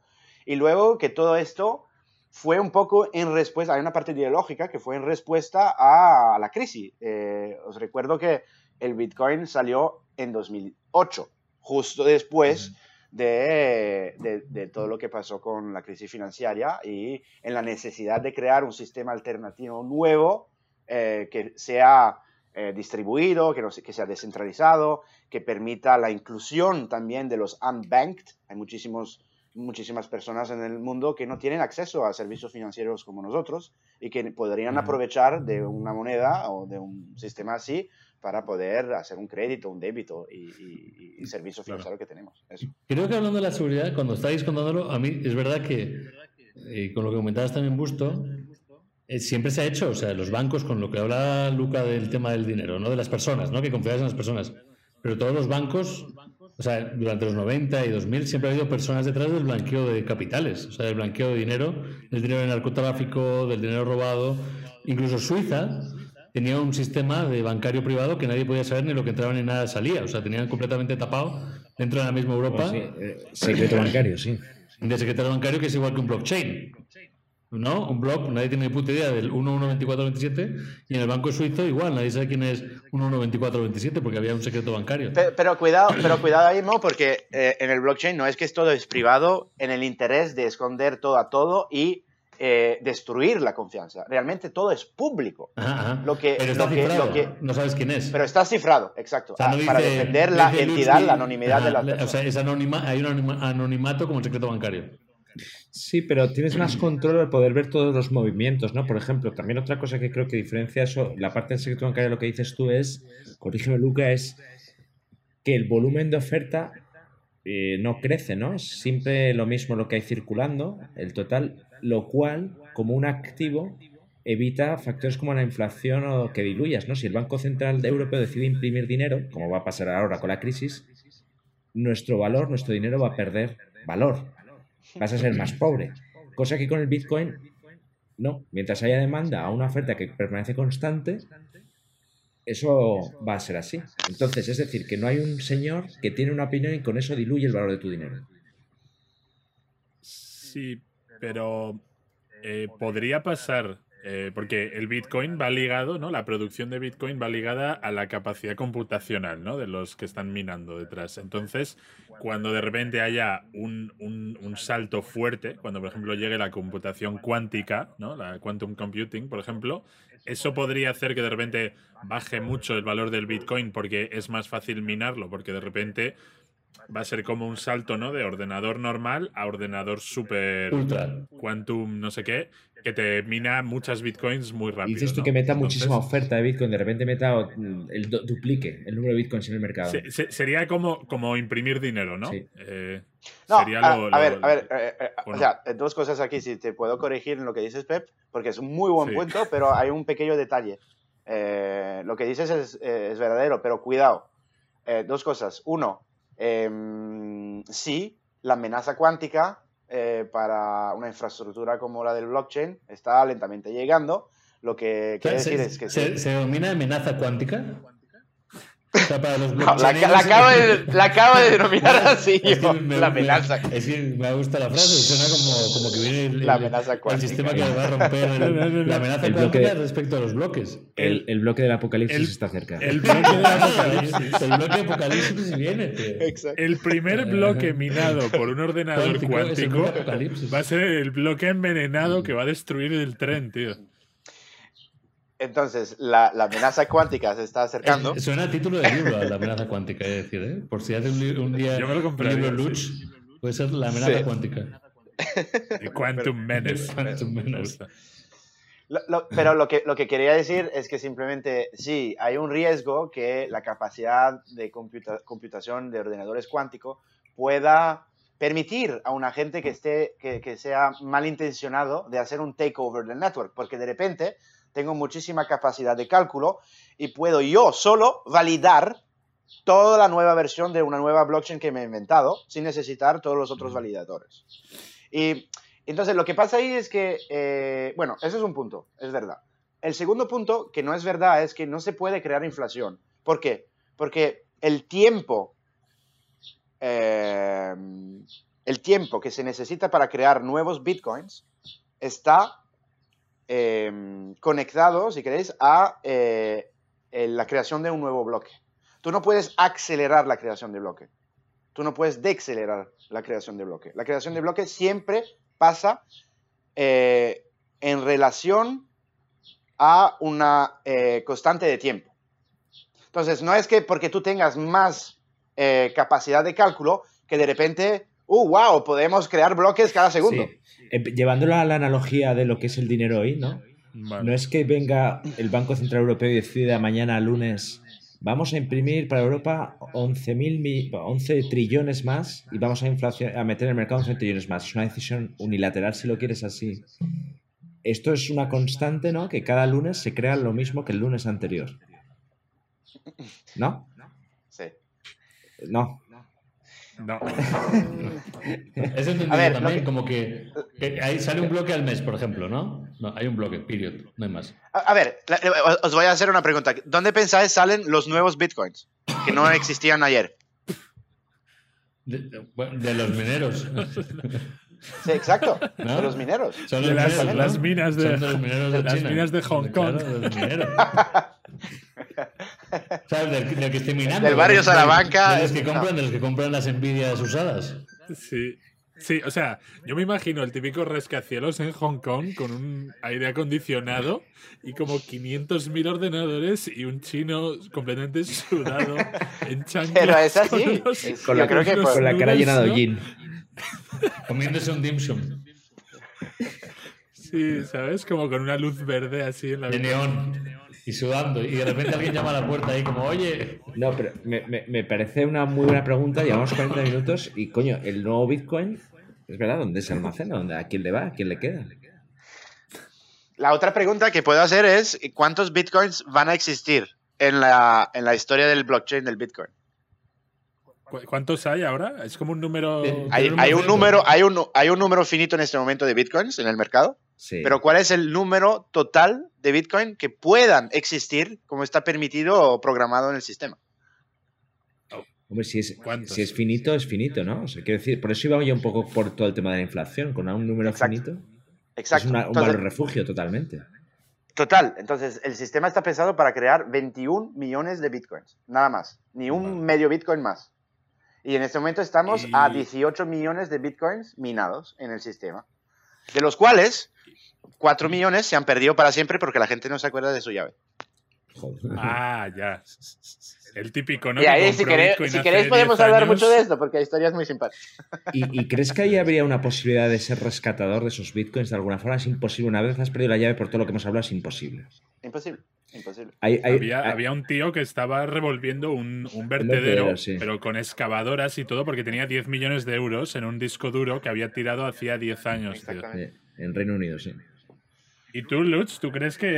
Y luego que todo esto fue un poco en respuesta, hay una parte ideológica que fue en respuesta a la crisis. Eh, os recuerdo que el Bitcoin salió en 2008, justo después de, de, todo lo que pasó con la crisis financiera y en la necesidad de crear un sistema alternativo nuevo eh, que sea eh, distribuido, que, no, que sea descentralizado, que permita la inclusión también de los unbanked. Hay muchísimos muchísimas personas en el mundo que no tienen acceso a servicios financieros como nosotros y que podrían aprovechar de una moneda o de un sistema así para poder hacer un crédito, un débito y, y, servicio financiero que tenemos. Creo que hablando de la seguridad, cuando estáis contándolo, a mí es verdad que, eh, con lo que comentabas también, Busto, eh, siempre se ha hecho, o sea, los bancos, con lo que habla Luca del tema del dinero, ¿no? de las personas, ¿no? que confiáis en las personas, pero todos los bancos o sea, durante los 90 y 2000 siempre ha habido personas detrás del blanqueo de capitales, o sea, del blanqueo de dinero, del dinero de narcotráfico, del dinero robado. Incluso Suiza tenía un sistema de bancario privado que nadie podía saber ni lo que entraba ni nada salía. O sea, tenían completamente tapado dentro de la misma Europa. Pues eh, secreto bancario, sí. De secreto bancario que es igual que un blockchain. ¿No? Un blog, nadie tiene ni puta idea del 112427 y en el banco suizo igual, nadie sabe quién es 112427 porque había un secreto bancario. Pero, cuidado, pero cuidado ahí, Mo, porque eh, en el blockchain no es que todo es privado en el interés de esconder todo a todo y eh, destruir la confianza. Realmente todo es público. Lo que, pero está cifrado, no sabes quién es. Pero está cifrado, exacto. Ah, para defender la entidad, la anonimidad de la O sea, es anonima, hay un anonimato como el secreto bancario. Sí, pero tienes más control al poder ver todos los movimientos, ¿no? Por ejemplo, también otra cosa que creo que diferencia eso, la parte del secreto bancario, lo que dices tú es, corrígeme Luca, es que el volumen de oferta eh, no crece, ¿no? Es siempre lo mismo lo que hay circulando, el total, lo cual, como un activo, evita factores como la inflación o que diluyas, ¿no? Si el Banco Central Europeo decide imprimir dinero, como va a pasar ahora con la crisis, nuestro valor, nuestro dinero va a perder valor vas a ser más pobre. Cosa que con el Bitcoin, no. Mientras haya demanda a una oferta que permanece constante, eso va a ser así. Entonces, es decir, que no hay un señor que tiene una opinión y con eso diluye el valor de tu dinero. Sí, pero eh, podría pasar eh, porque el Bitcoin va ligado, ¿no? La producción de Bitcoin va ligada a la capacidad computacional, ¿no? De los que están minando detrás. Entonces, cuando de repente haya un, un, salto fuerte, cuando por ejemplo llegue la computación cuántica, ¿no? La quantum computing, por ejemplo, eso podría hacer que de repente baje mucho el valor del Bitcoin porque es más fácil minarlo, porque de repente va a ser como un salto, ¿no? De ordenador normal a ordenador super quantum, no sé qué, que te mina muchas bitcoins muy rápido. Y dices tú que meta muchísima oferta de bitcoin, de repente meta el duplique el número de bitcoins en el mercado. sería como, como imprimir dinero, ¿no? Eh, sería a, lo, a, ver, a ver, eh, eh, o sea, dos cosas aquí, si te puedo corregir en lo que dices, Pep, porque es un muy buen punto, pero hay un pequeño detalle. lo que dices es, es verdadero, pero cuidado. dos cosas. Uno, Em, sí, la amenaza cuántica eh, para una infraestructura como la del blockchain está lentamente llegando. Lo que quiere decir es que... ¿Se, ¿Se denomina amenaza cuántica? La, acabo de, la, acabo de, denominar <laughs> así, la amenaza. es que me gusta la frase, suena como, como que viene el, la amenaza el sistema que va a romper <laughs> la amenaza el cuántica respecto a los bloques. El, el bloque del apocalipsis está cerca. El bloque del apocalipsis, <laughs> el bloque del apocalipsis viene. El primer bloque minado por un ordenador cuántico, va a ser el bloque envenenado que va a destruir el tren, tío. Entonces, la, la, amenaza cuántica se está acercando. suena a título de libro, la amenaza cuántica, es decir, ¿eh? Por si hace un, un día Yo me lo un libro Lutz, puede ser la amenaza cuántica. Quantum Menace. Quantum Menace. pero lo que, lo que quería decir es que simplemente sí, hay un riesgo que la capacidad de computación de ordenadores cuánticos pueda permitir a un agente que, esté, que, que sea malintencionado de hacer un takeover del network, porque de repente tengo muchísima capacidad de cálculo y puedo yo solo validar toda la nueva versión de una nueva blockchain que me he inventado sin necesitar todos los otros validadores. Y entonces lo que pasa ahí es que, eh, bueno, ese es un punto, es verdad. el segundo punto, que no es verdad, es que no se puede crear inflación. ¿Por qué? Porque el tiempo, eh, el tiempo que se necesita para crear nuevos bitcoins está eh, conectado, si queréis, a eh, la creación de un nuevo bloque. Tú no puedes acelerar la creación de bloque. Tú no puedes decelerar la creación de bloque. La creación de bloque siempre pasa en relación a una constante de tiempo. Entonces, no es que porque tú tengas más eh, capacidad de cálculo, que de repente, ¡uh, wow! Podemos crear bloques cada segundo. Eh, llevándolo a la analogía de lo que es el dinero hoy, ¿no? No es que venga el Banco Central Europeo y decida mañana, lunes, vamos a imprimir para Europa 11, mil, 11 trillones más y vamos a, a meter en el mercado 11 trillones más. Es una decisión unilateral si lo quieres así. Esto es una constante, ¿no? Que cada lunes se crea lo mismo que el lunes anterior. ¿No? Sí. No. No. <laughs> Es entendido a ver, también, como que, ahí sale un bloque al mes, por ejemplo, ¿no? No, hay un bloque, period, no hay más. A, ver, os voy a hacer una pregunta. ¿Dónde pensáis salen los nuevos bitcoins que no existían ayer? De, los mineros. Sí, exacto. De los mineros. Son de las, minas de, los mineros de las minas de Hong Kong. <laughs> ¿Sabes? Del, que esté minando. Del barrio Salamanca. De los que compran, de los que compran las envidias usadas. Sí. Sí, o sea, yo me imagino el típico rescacielos en Hong Kong con un aire acondicionado y como 500.000 ordenadores y un chino completamente sudado en <laughs> chanclas. Pero es así. Con, la, creo que con la cara llena de hollín. Comiéndose un dim sum. Sí, ¿sabes? Como con una luz verde así en la... De neón y sudando. Y de repente alguien llama a la puerta ahí como, oye. No, pero me, parece una muy buena pregunta. Llevamos 40 minutos y, coño, el nuevo Bitcoin, es verdad, ¿dónde se almacena? ¿A quién le va? ¿A quién le queda? La otra pregunta que puedo hacer es, ¿cuántos Bitcoins van a existir en la, en la historia del blockchain del Bitcoin? ¿Cuántos hay ahora? Es como un número. Hay, hay, un número, hay un, hay un número finito en este momento de bitcoins en el mercado. Pero ¿cuál es el número total de Bitcoin que puedan existir como está permitido o programado en el sistema? Hombre, si es, si es finito, es finito, ¿no? O sea, quiero decir, por eso iba yo un poco por todo el tema de la inflación. Con un número finito. Exacto. Es un valor refugio totalmente. Total. Entonces, el sistema está pensado para crear 21 millones de bitcoins. Nada más. Ni un medio bitcoin más. Y en este momento estamos a 18 millones de bitcoins minados en el sistema. De los cuales 4 millones se han perdido para siempre porque la gente no se acuerda de su llave. Ah, ya. El típico, ¿no? Y ahí, si, queréis, podemos hablar mucho de esto, porque la historia es muy simpática. ¿Y, crees que ahí habría una posibilidad de ser rescatador de esos bitcoins de alguna forma? Es imposible. Una vez has perdido la llave por todo lo que hemos hablado, es imposible. Imposible. Imposible. había, un tío que estaba revolviendo un, vertedero, pero con excavadoras y todo, porque tenía 10 millones de euros en un disco duro que había tirado hacía 10 años. En Reino Unido, sí. ¿Y tú, Lutz, tú crees que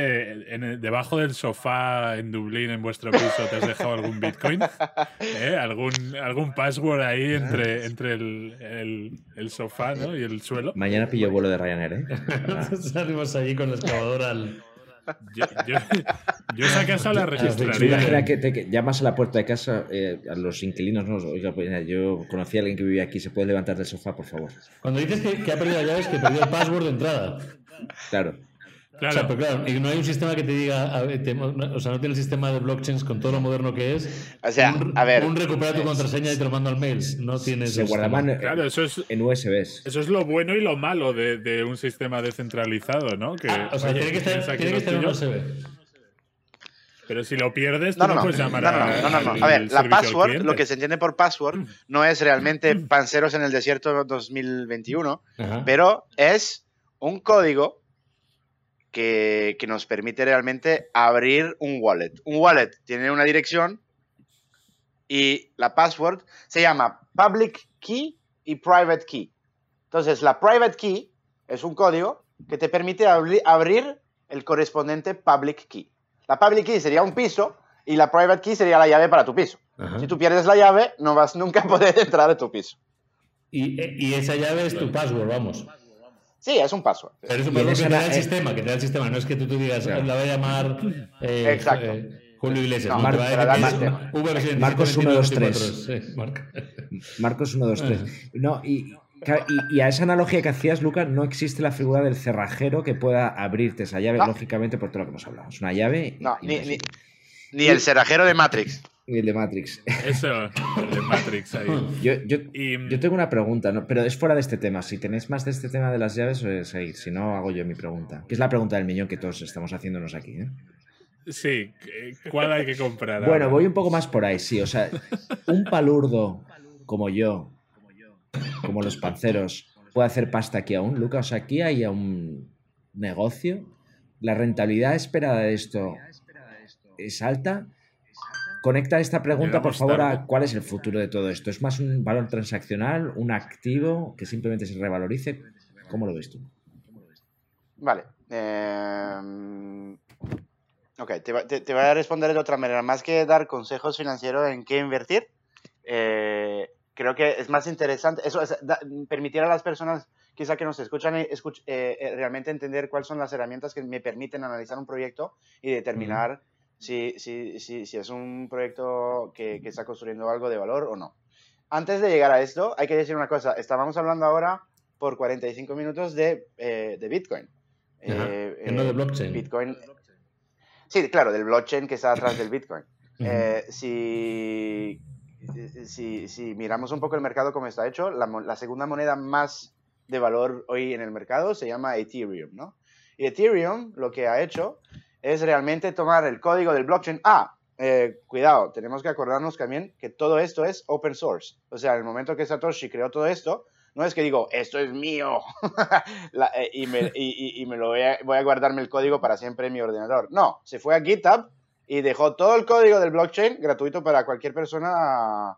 debajo del sofá en Dublín, en vuestro piso, te has dejado algún Bitcoin? ¿Eh? ¿Algún, ¿Algún password ahí entre, entre el, el, sofá ¿no? y el suelo? Mañana pillo vuelo de Ryanair, ¿eh? <laughs> Salimos allí con la excavadora al... Yo, yo, esa casa la registraría. que, te, llamas a la puerta de casa eh, a los inquilinos, ¿no? Oiga, pues, yo conocí a alguien que vivía aquí, ¿se puede levantar del sofá, por favor? Cuando dices que, que ha perdido la llave es que perdió el password de entrada. Claro. Claro. pero claro, y no hay un sistema que te diga, o sea, no tiene el sistema de blockchains con todo lo moderno que es. O sea, un, a ver. Un recupera tu contraseña y te lo mando al mail. No tienes. Se guarda claro, eso es, en USBs. Eso es lo bueno y lo malo de, de un sistema descentralizado, ¿no? Que, ah, o sea, tiene que estar, tiene que estar en USB. Pero si lo pierdes, tú no, no, puedes llamar no, no, no, no, A ver, la password, lo que se entiende por password, no es realmente panceros en el desierto 2021, pero es un código que, nos permite realmente abrir un wallet. Un wallet tiene una dirección y la password se llama public key y private key. Entonces, la private key es un código que te permite abrir el correspondiente public key. La public key sería un piso y la private key sería la llave para tu piso. Si tú pierdes la llave, no vas nunca a poder <laughs> entrar a tu piso. Y, y esa llave es tu password, vamos. Sí, es un password. Pero es un password que te da el sistema, que te da el sistema. No es que tú, tú digas, la voy a llamar eh, Exacto. Eh, Julio Iglesias. No, No, te Mar- va a te la da el decir, sistema. V27, Marcos 21, 123. 24, sí, Marc. Marcos 1, 2, 3. No, y, y, y a esa analogía que hacías, Lucas, no existe la figura del cerrajero que pueda abrirte esa llave, No. lógicamente, por todo lo que hemos hablado. Es una llave. No, y ni, ni, ni el cerrajero de Matrix. Y el de Matrix. Eso, el de Matrix ahí. <laughs> Yo, yo, Y, yo tengo una pregunta, ¿no? pero es fuera de este tema. Si tenéis más de este tema de las llaves, seguid. Si no, hago yo mi pregunta. Que es la pregunta del millón que todos estamos haciéndonos aquí. ¿eh? sí, ¿cuál hay que comprar? Bueno, voy un poco más por ahí, sí. O sea, un palurdo como yo, como los panceros, puede hacer pasta aquí aún, Lucas. O sea, aquí hay un negocio. La rentabilidad esperada de esto es alta. Conecta esta pregunta, por favor, a cuál es el futuro de todo esto. ¿Es más un valor transaccional, un activo que simplemente se revalorice? ¿Cómo lo ves tú? Vale. eh, ok, te, te- te voy a responder de otra manera. Más que dar consejos financieros en qué invertir, eh, creo que es más interesante, eso es da- permitir a las personas quizá que nos escuchan eh, escuch- eh, eh, realmente entender cuáles son las herramientas que me permiten analizar un proyecto y determinar si, si, si, si es un proyecto que, que está construyendo algo de valor o no. Antes de llegar a esto, hay que decir una cosa. Estábamos hablando ahora por 45 minutos de, eh, de Bitcoin. Eh, que no de blockchain. Bitcoin. Sí, claro, del blockchain que está atrás del Bitcoin. Si, si, si miramos un poco el mercado como está hecho, la, segunda moneda más de valor hoy en el mercado se llama Ethereum, ¿no? Y Ethereum lo que ha hecho es realmente tomar el código del blockchain. Ah, eh, cuidado, tenemos que acordarnos también que todo esto es open source. O sea, en el momento que Satoshi creó todo esto, no es que digo, esto es mío <laughs> eh, y me lo voy a, voy a guardarme el código para siempre en mi ordenador. No, se fue a GitHub y dejó todo el código del blockchain gratuito para cualquier persona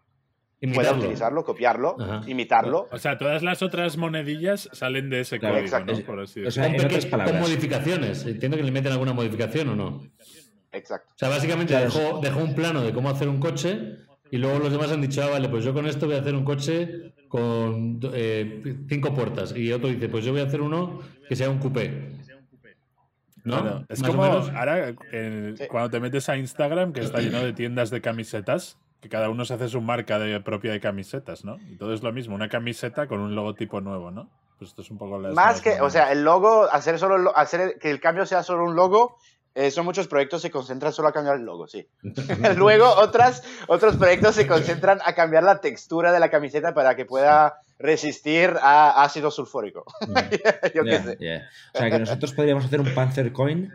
pueda utilizarlo, copiarlo, Ajá. imitarlo. O sea, todas las otras monedillas salen de ese Claro, código, exacto. ¿no? Por así O sea, decirlo. en otras Con palabras. modificaciones. Entiendo que le meten alguna modificación o no. Exacto. O sea, básicamente Claro. dejó, dejó un plano de cómo hacer un coche y luego los demás han dicho, ah, vale, pues yo con esto voy a hacer un coche con eh, cinco puertas. Y otro dice, pues yo voy a hacer uno que sea un coupé. ¿No? Claro, Es como menos. ahora eh, Sí. cuando te metes a Instagram, que está lleno de tiendas de camisetas, que cada uno se hace su marca de, propia de camisetas, ¿no? Y todo es lo mismo, una camiseta con un logotipo nuevo, ¿no? Pues esto es un poco las Más que, o sea, el logo, hacer solo hacer que el cambio sea solo un logo, eh, son muchos proyectos que se concentran solo a cambiar el logo, sí. <laughs> <laughs> Luego otras, otros proyectos se concentran a cambiar la textura de la camiseta para que pueda resistir a ácido sulfúrico. <laughs> Yo qué sé. O sea, que nosotros podríamos hacer un Panzer Coin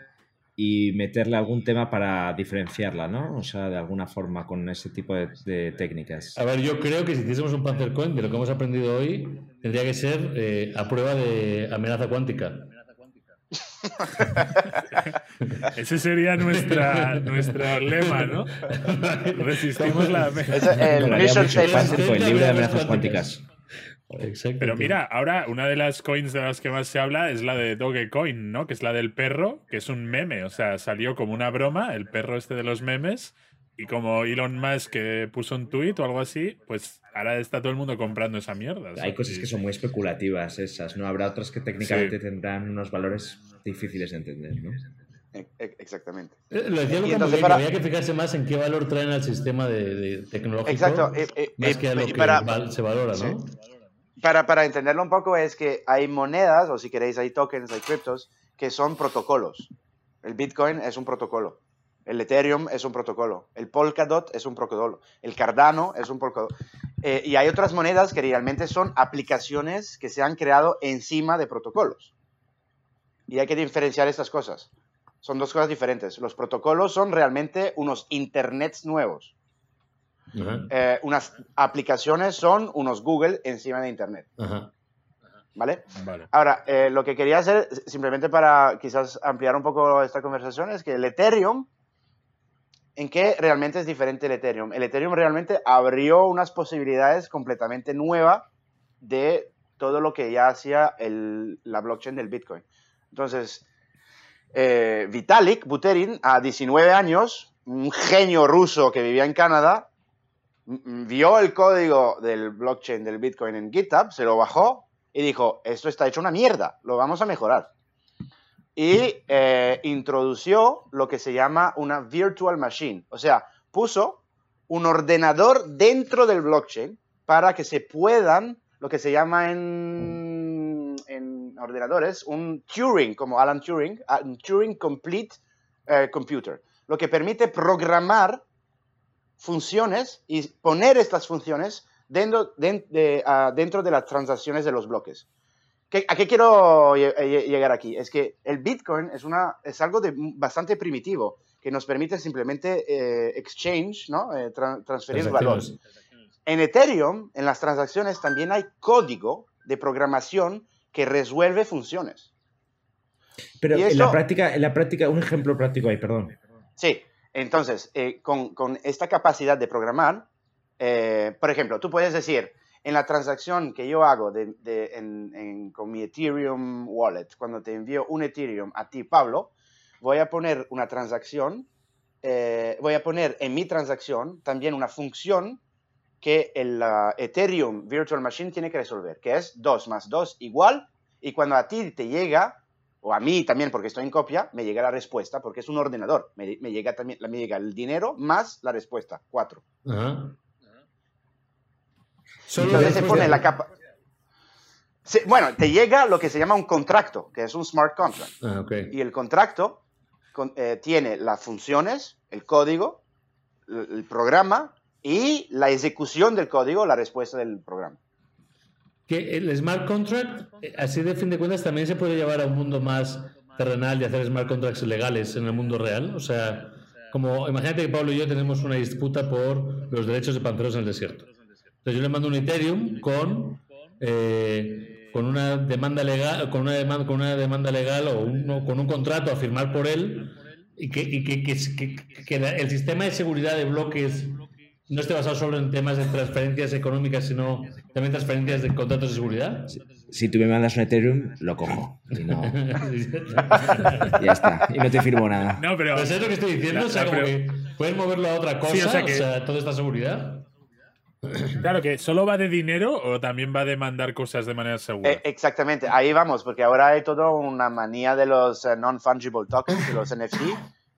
y meterle algún tema para diferenciarla, ¿no? O sea, de alguna forma con ese tipo de, de técnicas. A ver, yo creo que si hiciésemos un Panzer Coin, de lo que hemos aprendido hoy, tendría que ser eh, a prueba de amenaza cuántica. <laughs> Ese sería nuestra, nuestro lema, ¿no? <laughs> Resistimos la... Eso, el mission statement. Libre de amenazas cuánticas. Exacto. Pero mira, ahora una de las coins de las que más se habla es la de Dogecoin, ¿no? Que es la del perro, que es un meme. O sea, salió como una broma, el perro este de los memes. Y como Elon Musk que puso un tweet o algo así, pues ahora está todo el mundo comprando esa mierda. Hay cosas que son muy especulativas esas, ¿no? Habrá otras que técnicamente Sí. tendrán unos valores difíciles de entender, ¿no? E- e- Exactamente. Eh, Lo decía Y Luca entonces para- que había que fijarse más en qué valor traen al sistema de, de tecnológico. Exacto. eh, eh, Más eh, que a lo y que para, se valora, Sí. Para, para entenderlo un poco es que hay monedas, o si queréis hay tokens, hay criptos, que son protocolos. El Bitcoin es un protocolo. El Ethereum es un protocolo. El Polkadot es un protocolo. El Cardano es un protocolo. Eh, y hay otras monedas que realmente son aplicaciones que se han creado encima de protocolos. Y hay que diferenciar estas cosas. Son dos cosas diferentes. Los protocolos son realmente unos internets nuevos. Eh, unas aplicaciones son unos Google encima de Internet. ¿Vale? Vale. Ahora, eh, lo que quería hacer, simplemente para quizás ampliar un poco esta conversación, es que el Ethereum, ¿en qué realmente es diferente el Ethereum? El Ethereum realmente abrió unas posibilidades completamente nuevas de todo lo que ya hacía el- la blockchain del Bitcoin. Entonces, eh, Vitalik Buterin, a 19 años, un genio ruso que vivía en Canadá, vio el código del blockchain del Bitcoin en GitHub, se lo bajó y dijo, esto está hecho una mierda, lo vamos a mejorar. Y eh, introdució lo que se llama una virtual machine, o sea, puso un ordenador dentro del blockchain para que se puedan, lo que se llama en, en ordenadores, un Turing, como Alan Turing, un Turing Complete eh, Computer, lo que permite programar funciones y poner estas funciones dentro de, ah, dentro de las transacciones de los bloques. ¿A qué quiero llegar aquí? Es que el Bitcoin es, una, es algo de bastante primitivo que nos permite simplemente eh, exchange, ¿no? Eh, transferir valor. En Ethereum, en las transacciones también hay código de programación que resuelve funciones. Pero en, la práctica, en la práctica, un ejemplo práctico ahí, perdón. Sí, entonces, eh, con, esta capacidad de programar, por ejemplo, tú puedes decir, en la transacción que yo hago con mi Ethereum wallet, cuando te envío un Ethereum a ti, Pablo, voy a poner una transacción, eh, voy a poner en mi transacción también una función que el Ethereum Virtual Machine tiene que resolver, que es 2 más 2 igual, y cuando a ti te llega, o a mí también porque estoy en copia, me llega la respuesta, porque es un ordenador, me, llega, también, me llega el dinero más la respuesta, 4. Entonces se pone la capa. bueno, te llega lo que se llama un contrato, que es un smart contract. Ah, y el contrato eh, tiene las funciones, el código, el, programa y la ejecución del código, la respuesta del programa. Que el smart contract, eh, así de fin de cuentas, también se puede llevar a un mundo más terrenal y hacer smart contracts legales en el mundo real. O sea, como imagínate que Pablo y yo tenemos una disputa por los derechos de panteros en el desierto. Entonces yo le mando un Ethereum con, eh, con una demanda legal, con una demanda, con una demanda legal o uno, con un contrato a firmar por él y que, el sistema de seguridad de bloques no esté basado solo en temas de transferencias económicas, sino también transferencias de contratos de seguridad. Si, tú me mandas un Ethereum, lo cojo. Si no, <laughs> <laughs> ya está. Y no te firmo nada. No, pero. Pues es lo que estoy diciendo. o sea, como que puedes moverlo a otra cosa, o sea, que... o sea, toda esta seguridad. Claro que solo va de dinero o también va de mandar cosas de manera segura. Eh, exactamente, ahí vamos, porque ahora hay toda una manía de los eh, non-fungible tokens, de los NFT,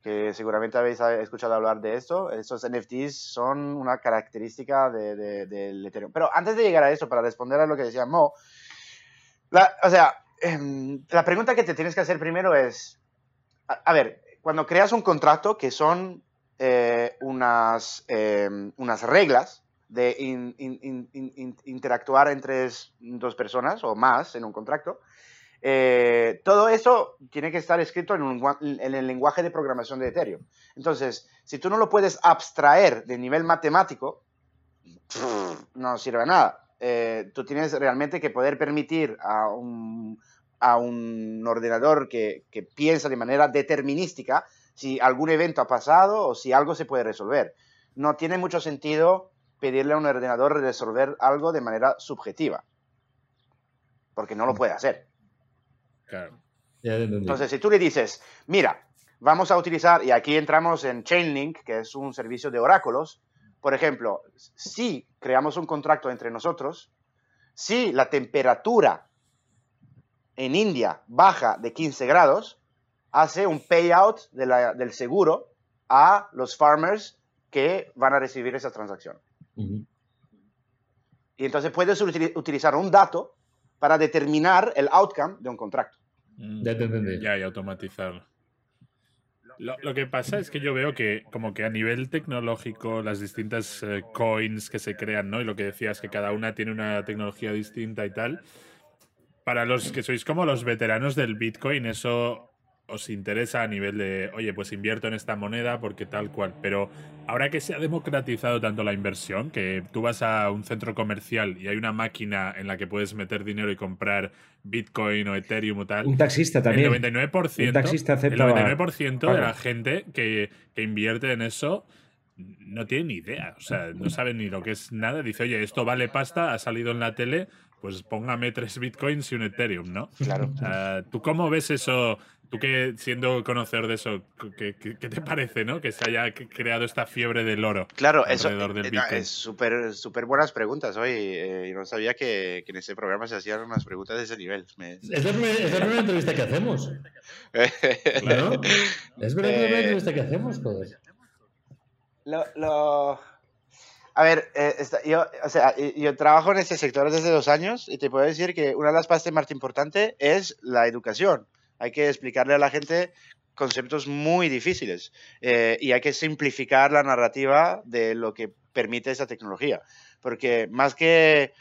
que seguramente habéis escuchado hablar de esto. Esos NFTs son una característica del de, Ethereum. Pero antes de llegar a eso, para responder a lo que decía Mo, la, o sea, em, la pregunta que te tienes que hacer primero es, a, ver, cuando creas un contrato que son eh, unas, em, unas reglas, de interactuar entre dos personas o más en un contrato. Eh, todo eso tiene que estar escrito en, el lenguaje de programación de Ethereum. Entonces, si tú no lo puedes abstraer de nivel matemático, no sirve a nada. Eh, tú tienes realmente que poder permitir a un, a un ordenador que, que, piensa de manera determinística si algún evento ha pasado o si algo se puede resolver. No tiene mucho sentido pedirle a un ordenador resolver algo de manera subjetiva. Porque no lo puede hacer. Entonces, si tú le dices, mira, vamos a utilizar, y aquí entramos en Chainlink, que es un servicio de oráculos, por ejemplo, si creamos un contrato entre nosotros, si la temperatura en India baja de 15 grados, hace un payout del seguro a los farmers que van a recibir esa transacción. Y entonces puedes utilizar un dato para determinar el outcome de un contrato. Mm. Ya te Ya, y automatizarlo. Lo, que pasa es que yo veo que como que a nivel tecnológico las distintas eh, coins que se crean, ¿no? Y lo que decías, que cada una tiene una tecnología distinta y tal. Para los que sois como los veteranos del Bitcoin, eso os interesa a nivel de, oye, pues invierto en esta moneda porque tal cual. Pero ahora que se ha democratizado tanto la inversión, que tú vas a un centro comercial y hay una máquina en la que puedes meter dinero y comprar Bitcoin o Ethereum o tal. Un taxista también. El 99%, el taxista el 99 de la gente que, que invierte en eso no tiene ni idea, o sea, no sabe ni lo que es nada. Dice, oye, esto vale pasta, ha salido en la tele, pues póngame tres bitcoins y un Ethereum, ¿no? Claro. ¿Tú cómo ves eso Tú que siendo conocedor de eso, ¿qué, te parece, no? Que se haya creado esta fiebre del oro. Claro, eso eh, es súper súper buenas preguntas hoy. Eh, yo no sabía que, en ese programa se hacían unas preguntas de ese nivel. Es, la primera, entrevista que hacemos. <laughs> claro. Es verdad que la primera eh, entrevista que hacemos, joder. Lo, A ver, yo, o sea, yo trabajo en este sector desde dos años y te puedo decir que una de las partes más importantes es la educación. Hay que explicarle a la gente conceptos muy difíciles eh, y hay que simplificar la narrativa de lo que permite esa tecnología. Porque más que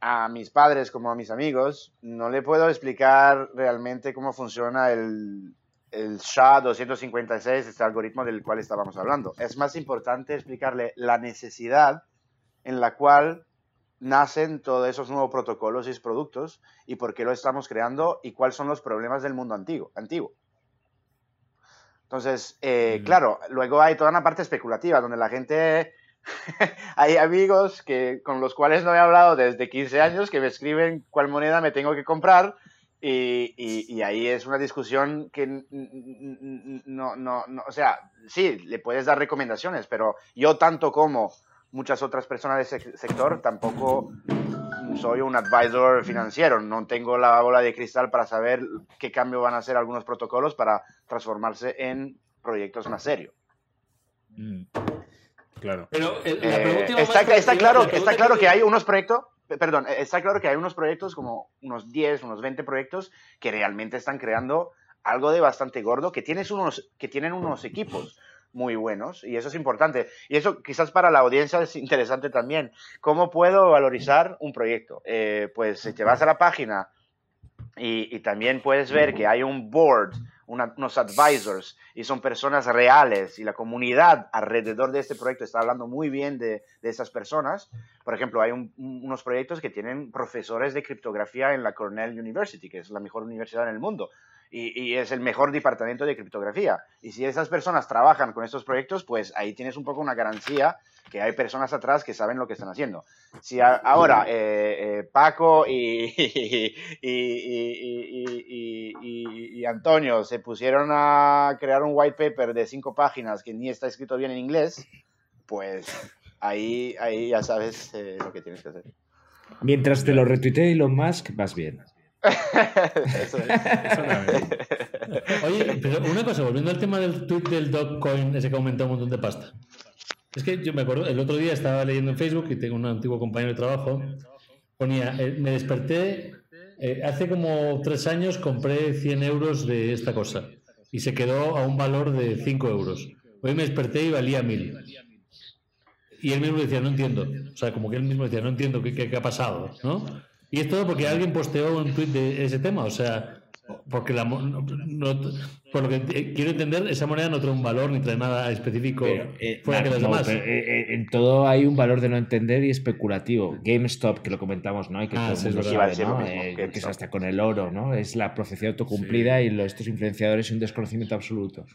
a mis padres como a mis amigos, no le puedo explicar realmente cómo funciona el, el SHA-256, este algoritmo del cual estábamos hablando. Es más importante explicarle la necesidad en la cual nacen todos esos nuevos protocolos y productos y por qué lo estamos creando y cuáles son los problemas del mundo antiguo. antiguo. Entonces, eh, claro, luego hay toda una parte especulativa donde la gente, <laughs> hay amigos que, con los cuales no he hablado desde 15 años que me escriben cuál moneda me tengo que comprar y, y, ahí es una discusión que no, no, no, o sea, sí, le puedes dar recomendaciones, pero yo tanto como muchas otras personas de ese sector, tampoco soy un advisor financiero, no tengo la bola de cristal para saber qué cambio van a hacer algunos protocolos para transformarse en proyectos más serios. Mm. Claro. Pero eh, eh, está, claro, está claro que hay unos proyectos, perdón, eh, está claro que hay unos proyectos como unos 10, unos 20 proyectos que realmente están creando algo de bastante gordo, que, tienes unos, que tienen unos equipos muy buenos y eso es importante. Y eso quizás para la audiencia es interesante también. ¿Cómo puedo valorizar un proyecto? Eh, pues si te vas a la página y, también puedes ver que hay un board, unos advisors y son personas reales y la comunidad alrededor de este proyecto está hablando muy bien de, de esas personas. Por ejemplo, hay unos proyectos que tienen profesores de criptografía en la Cornell University, que es la mejor universidad en el mundo y, es el mejor departamento de criptografía. Y si esas personas trabajan con estos proyectos, pues ahí tienes un poco una garantía que hay personas atrás que saben lo que están haciendo. Si ahora eh, eh, Paco y, y, Antonio se pusieron a crear un white paper de cinco páginas que ni está escrito bien en inglés, pues ahí, ahí ya sabes eh, lo que tienes que hacer. Mientras te lo retuitee Elon Musk, vas bien. Oye, <laughs> pero una cosa, volviendo al tema del tweet del Dogcoin, ese que aumentó un montón de pasta. Es que yo me acuerdo, el otro día estaba leyendo en Facebook y tengo un antiguo compañero de trabajo. Ponía, eh, me desperté, eh, hace como tres años compré 100 euros de esta cosa y se quedó a un valor de 5 euros. Hoy me desperté y valía 1000. Y él mismo decía, no entiendo. O sea, como que él mismo decía, no entiendo qué, qué, qué ha pasado, ¿no? Y es todo porque alguien posteó un tweet de ese tema, o sea, porque la, por lo que quiero entender, esa moneda no trae un valor ni trae nada específico eh, fuera que los demás. Eh, eh, en todo hay un valor de no entender y especulativo. GameStop, que lo comentamos, ¿no? Y que ah, que es hasta con el oro, ¿no? Es la profecía autocumplida y estos influenciadores un desconocimiento absoluto.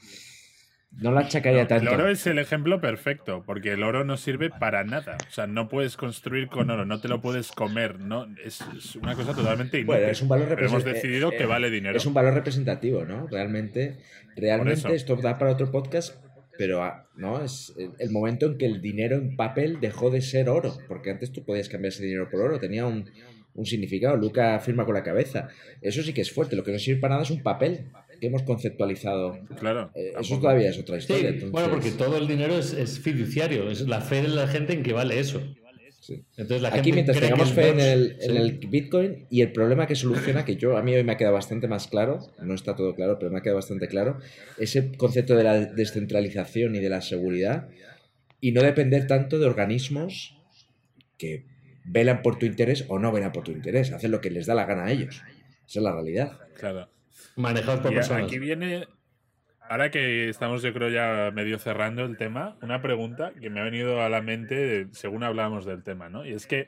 No la achacaría tanto. El oro es el ejemplo perfecto, porque el oro no sirve para nada. O sea, no puedes construir con oro, no te lo puedes comer, ¿no? Es, una cosa totalmente inútil. Bueno, es un valor Pero hemos decidido que eh, vale dinero. Es un valor representativo, ¿no? Realmente, realmente esto da para otro podcast, pero ah, no es el momento en que el dinero en papel dejó de ser oro, porque antes tú podías cambiar ese dinero por oro, tenía un, un significado. Luca firma con la cabeza. Eso sí que es fuerte. Lo que no sirve para nada es un papel que hemos conceptualizado. Claro. Eh, eso todavía es otra historia. Bueno, porque todo el dinero es, fiduciario, es la fe de la gente en que vale eso. Entonces, la Aquí, mientras tengamos fe en, el, en el, Bitcoin y el problema que soluciona, que yo a mí hoy me ha quedado bastante más claro, no está todo claro, pero me ha quedado bastante claro, ese concepto de la descentralización y de la seguridad y no depender tanto de organismos que velan por tu interés o no velan por tu interés, hacen lo que les da la gana a ellos. Esa es la realidad. Claro. Manejados por personas. Aquí viene, ahora que estamos yo creo ya medio cerrando el tema, una pregunta que me ha venido a la mente según hablábamos del tema, ¿no? Y es que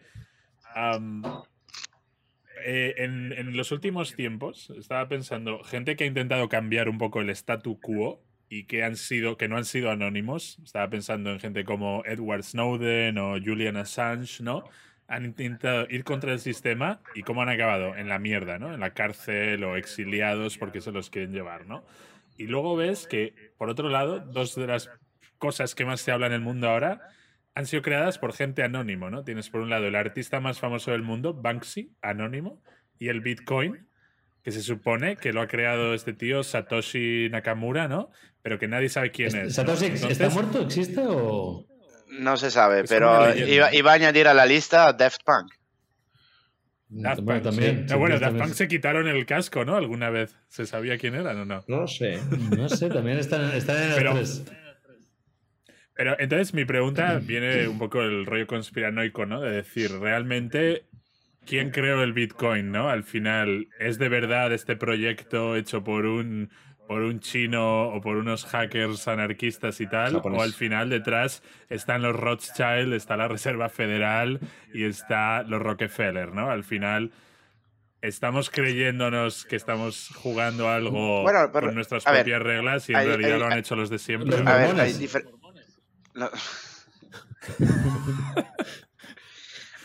eh, en, los últimos tiempos estaba pensando, gente que ha intentado cambiar un poco el statu quo y que han sido, que no han sido anónimos, estaba pensando en gente como Edward Snowden o Julian Assange, ¿no? Han intentado ir contra el sistema y cómo han acabado en la mierda, ¿no? En la cárcel o exiliados porque se los quieren llevar, ¿no? Y luego ves que, por otro lado, dos de las cosas que más se habla en el mundo ahora han sido creadas por gente anónimo, ¿no? Tienes por un lado el artista más famoso del mundo, Banksy, anónimo, y el Bitcoin, que se supone que lo ha creado este tío Satoshi Nakamura, ¿no? Pero que nadie sabe quién es. ¿Satoshi está muerto? ¿Existe o...? No se sabe, pero iba, a añadir a la lista Daft Punk. Daft Punk, también. bueno, Daft Punk se quitaron el casco, ¿no? ¿Alguna vez? ¿Se sabía quién eran o no? No sé. No sé, también están, están en el pero, Pero entonces mi pregunta viene un poco el rollo conspiranoico, ¿no? De decir, realmente ¿quién creó el Bitcoin, no? Al final, ¿es de verdad este proyecto hecho por un, por un chino o por unos hackers anarquistas y tal? ¿O al final detrás están los Rothschild, está la Reserva Federal y está los Rockefeller, ¿no? Al final... Estamos creyéndonos que estamos jugando algo con nuestras propias reglas y en realidad lo han hecho los de siempre. A ver, <laughs>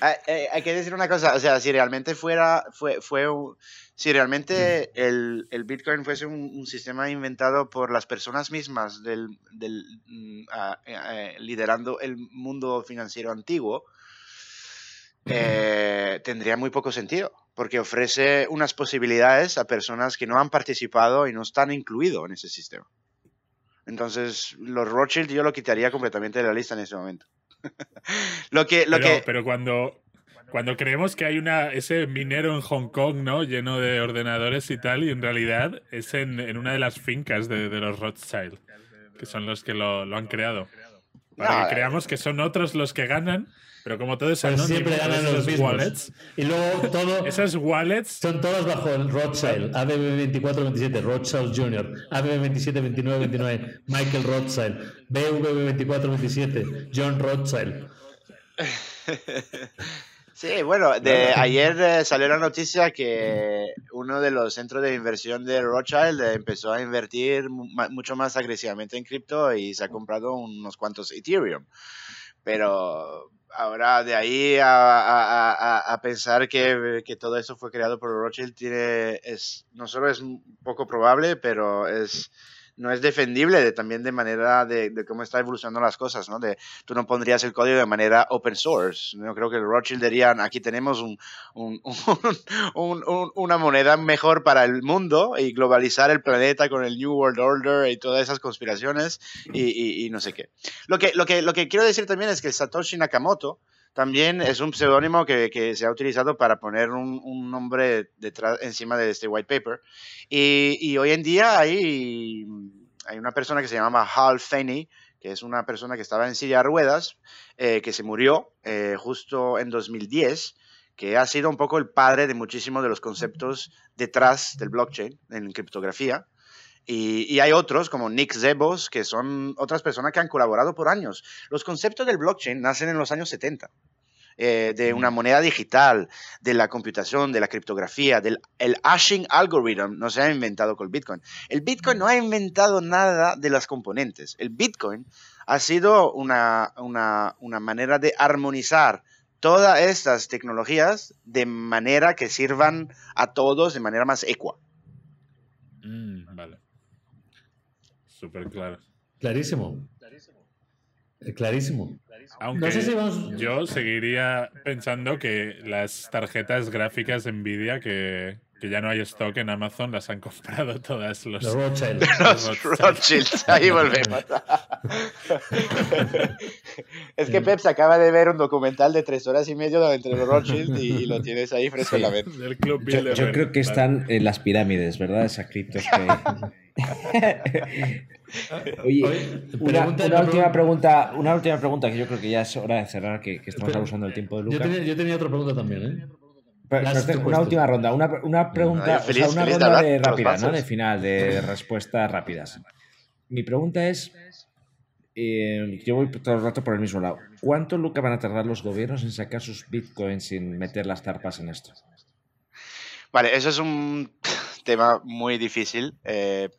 hay hay, que decir una cosa, o sea, si realmente fuera, fue, fue si realmente el, el Bitcoin fuese un, sistema inventado por las personas mismas del, del mm, eh, liderando el mundo financiero antiguo, eh, tendría muy poco sentido, porque ofrece unas posibilidades a personas que no han participado y no están incluidos en ese sistema. Entonces, los Rothschild yo lo quitaría completamente de la lista en ese momento. <laughs> lo que, lo pero, que... pero cuando, cuando creemos que hay una, ese minero en Hong Kong, ¿no? Lleno de ordenadores y tal, y en realidad es en, una de las fincas de, los Rothschild, que son los que lo, han creado. Para que creamos que son otros los que ganan, pero como todo es pues siempre ganan los mismos. wallets. Y luego todo. <laughs> Esas wallets. Son todas bajo el Rothschild. ABB2427, Rothschild Jr. ABB272929, Michael Rothschild. BV2427, John Rothschild. <laughs> Sí, bueno, de ayer eh, salió la noticia que uno de los centros de inversión de Rothschild empezó a invertir mucho más agresivamente en cripto y se ha comprado unos cuantos Ethereum. Pero ahora de ahí a, pensar que, que, todo eso fue creado por Rothschild tiene, es, no solo es poco probable, pero es no es defendible de, también de manera de, cómo está evolucionando las cosas, ¿no? De, tú no pondrías el código de manera open source. Yo creo que Rothschild dirían, aquí tenemos <laughs> un, una moneda mejor para el mundo y globalizar el planeta con el New World Order y todas esas conspiraciones y, no sé qué. Lo que, lo, que, lo que quiero decir también es que Satoshi Nakamoto, también es un seudónimo que, se ha utilizado para poner un, nombre detrás, encima de este white paper. Y, hoy en día hay, una persona que se llama Hal Feeney, que es una persona que estaba en silla de ruedas, eh, que se murió eh, justo en 2010, que ha sido un poco el padre de muchísimos de los conceptos detrás del blockchain en criptografía. Y, y, hay otros como Nick Zebos, que son otras personas que han colaborado por años. Los conceptos del blockchain nacen en los años 70. Eh, de una moneda digital, de la computación, de la criptografía, del el hashing algorithm no se ha inventado con el Bitcoin. El Bitcoin no ha inventado nada de las componentes. El Bitcoin ha sido una, una, una manera de armonizar todas estas tecnologías de manera que sirvan a todos de manera más ecua. Mm, vale. Súper claro. Clarísimo. Clarísimo. Aunque yo seguiría pensando que las tarjetas gráficas Nvidia que, que ya no hay stock en Amazon las han comprado <laughs> todas los, los Rothschild. <laughs> Los Rothschild. Ahí volvemos. <laughs> es que Pep se acaba de ver un documental de tres horas y medio entre los Rothschild y, lo tienes ahí fresco en la mente. yo, creo que están en las pirámides, ¿verdad? Esa cripto Oye, una, última pregunta, una última pregunta que yo creo que ya es hora de cerrar, que, estamos abusando del tiempo de Lucas. Yo tenía, otra pregunta también, ¿eh? Una última ronda, una, una pregunta, o sea, una ronda de, rápida, ¿no? De final, de <laughs> respuestas rápidas. Mi pregunta es, eh, yo voy todo el rato por el mismo lado. ¿Cuánto, Luca, van a tardar los gobiernos en sacar sus bitcoins sin meter las tarpas en esto? Vale, eso es un tema muy difícil. Eh,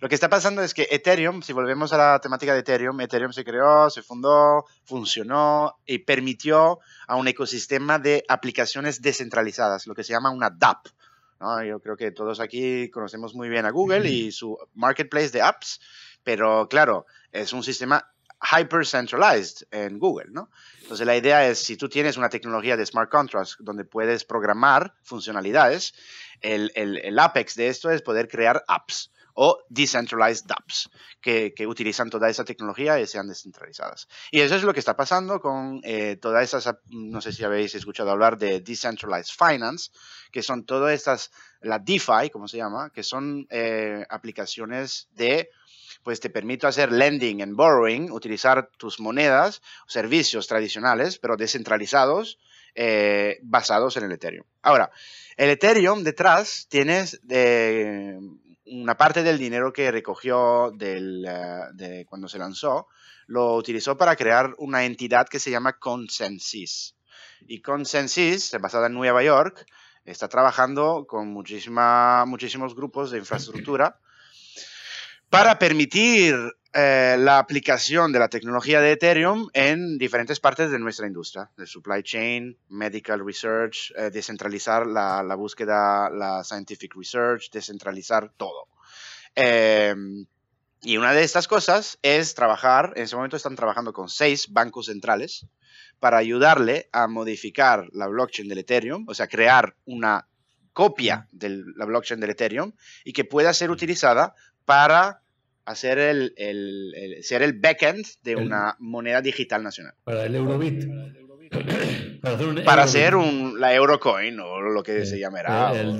lo que está pasando es que Ethereum, si volvemos a la temática de Ethereum, Ethereum se creó, se fundó, funcionó y permitió a un ecosistema de aplicaciones descentralizadas, lo que se llama una DApp. Yo creo que todos aquí conocemos muy bien a Google y su marketplace de apps, pero claro, es un sistema hyper centralized en Google, ¿no? Entonces la idea es, si tú tienes una tecnología de smart contracts donde puedes programar funcionalidades, el, el, apex de esto es poder crear apps o decentralized apps que, que, utilizan toda esa tecnología y sean descentralizadas. Y eso es lo que está pasando con eh, todas esas, no sé si habéis escuchado hablar de decentralized finance, que son todas estas, la DeFi, como se llama, que son eh, aplicaciones de pues te permito hacer lending and borrowing, utilizar tus monedas, servicios tradicionales, pero descentralizados, eh, basados en el Ethereum. Ahora, el Ethereum detrás tienes eh, una parte del dinero que recogió del, eh, cuando se lanzó, lo utilizó para crear una entidad que se llama Consensus. Y Consensus, basada en Nueva York, está trabajando con muchísima, muchísimos grupos de infraestructura para permitir eh, la aplicación de la tecnología de Ethereum en diferentes partes de nuestra industria, de supply chain, medical research, eh, descentralizar la, búsqueda, la scientific research, descentralizar todo. Em, y una de estas cosas es trabajar, en ese momento están trabajando con seis bancos centrales para ayudarle a modificar la blockchain del Ethereum, o sea, crear una copia de la blockchain del Ethereum y que pueda ser utilizada para hacer el, el, ser el backend de una moneda digital nacional. Para el Eurobit. para <coughs> hacer, un, la Eurocoin o lo que se llamará. El,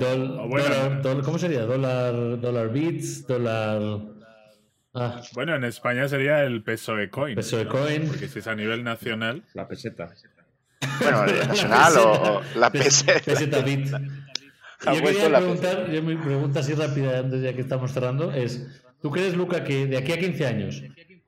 ¿Cómo sería? Dólar, dólar bits, dólar... Ah. Bueno, en España sería el peso e coin. Peso e coin. Porque si es a nivel nacional. La peseta. Bueno, <laughs> nacional o, la peseta. Peseta bit. Yo quería preguntar, yo mi pregunta así rápida antes ya que estamos cerrando es, ¿tú crees, Luca, que de aquí a 15 años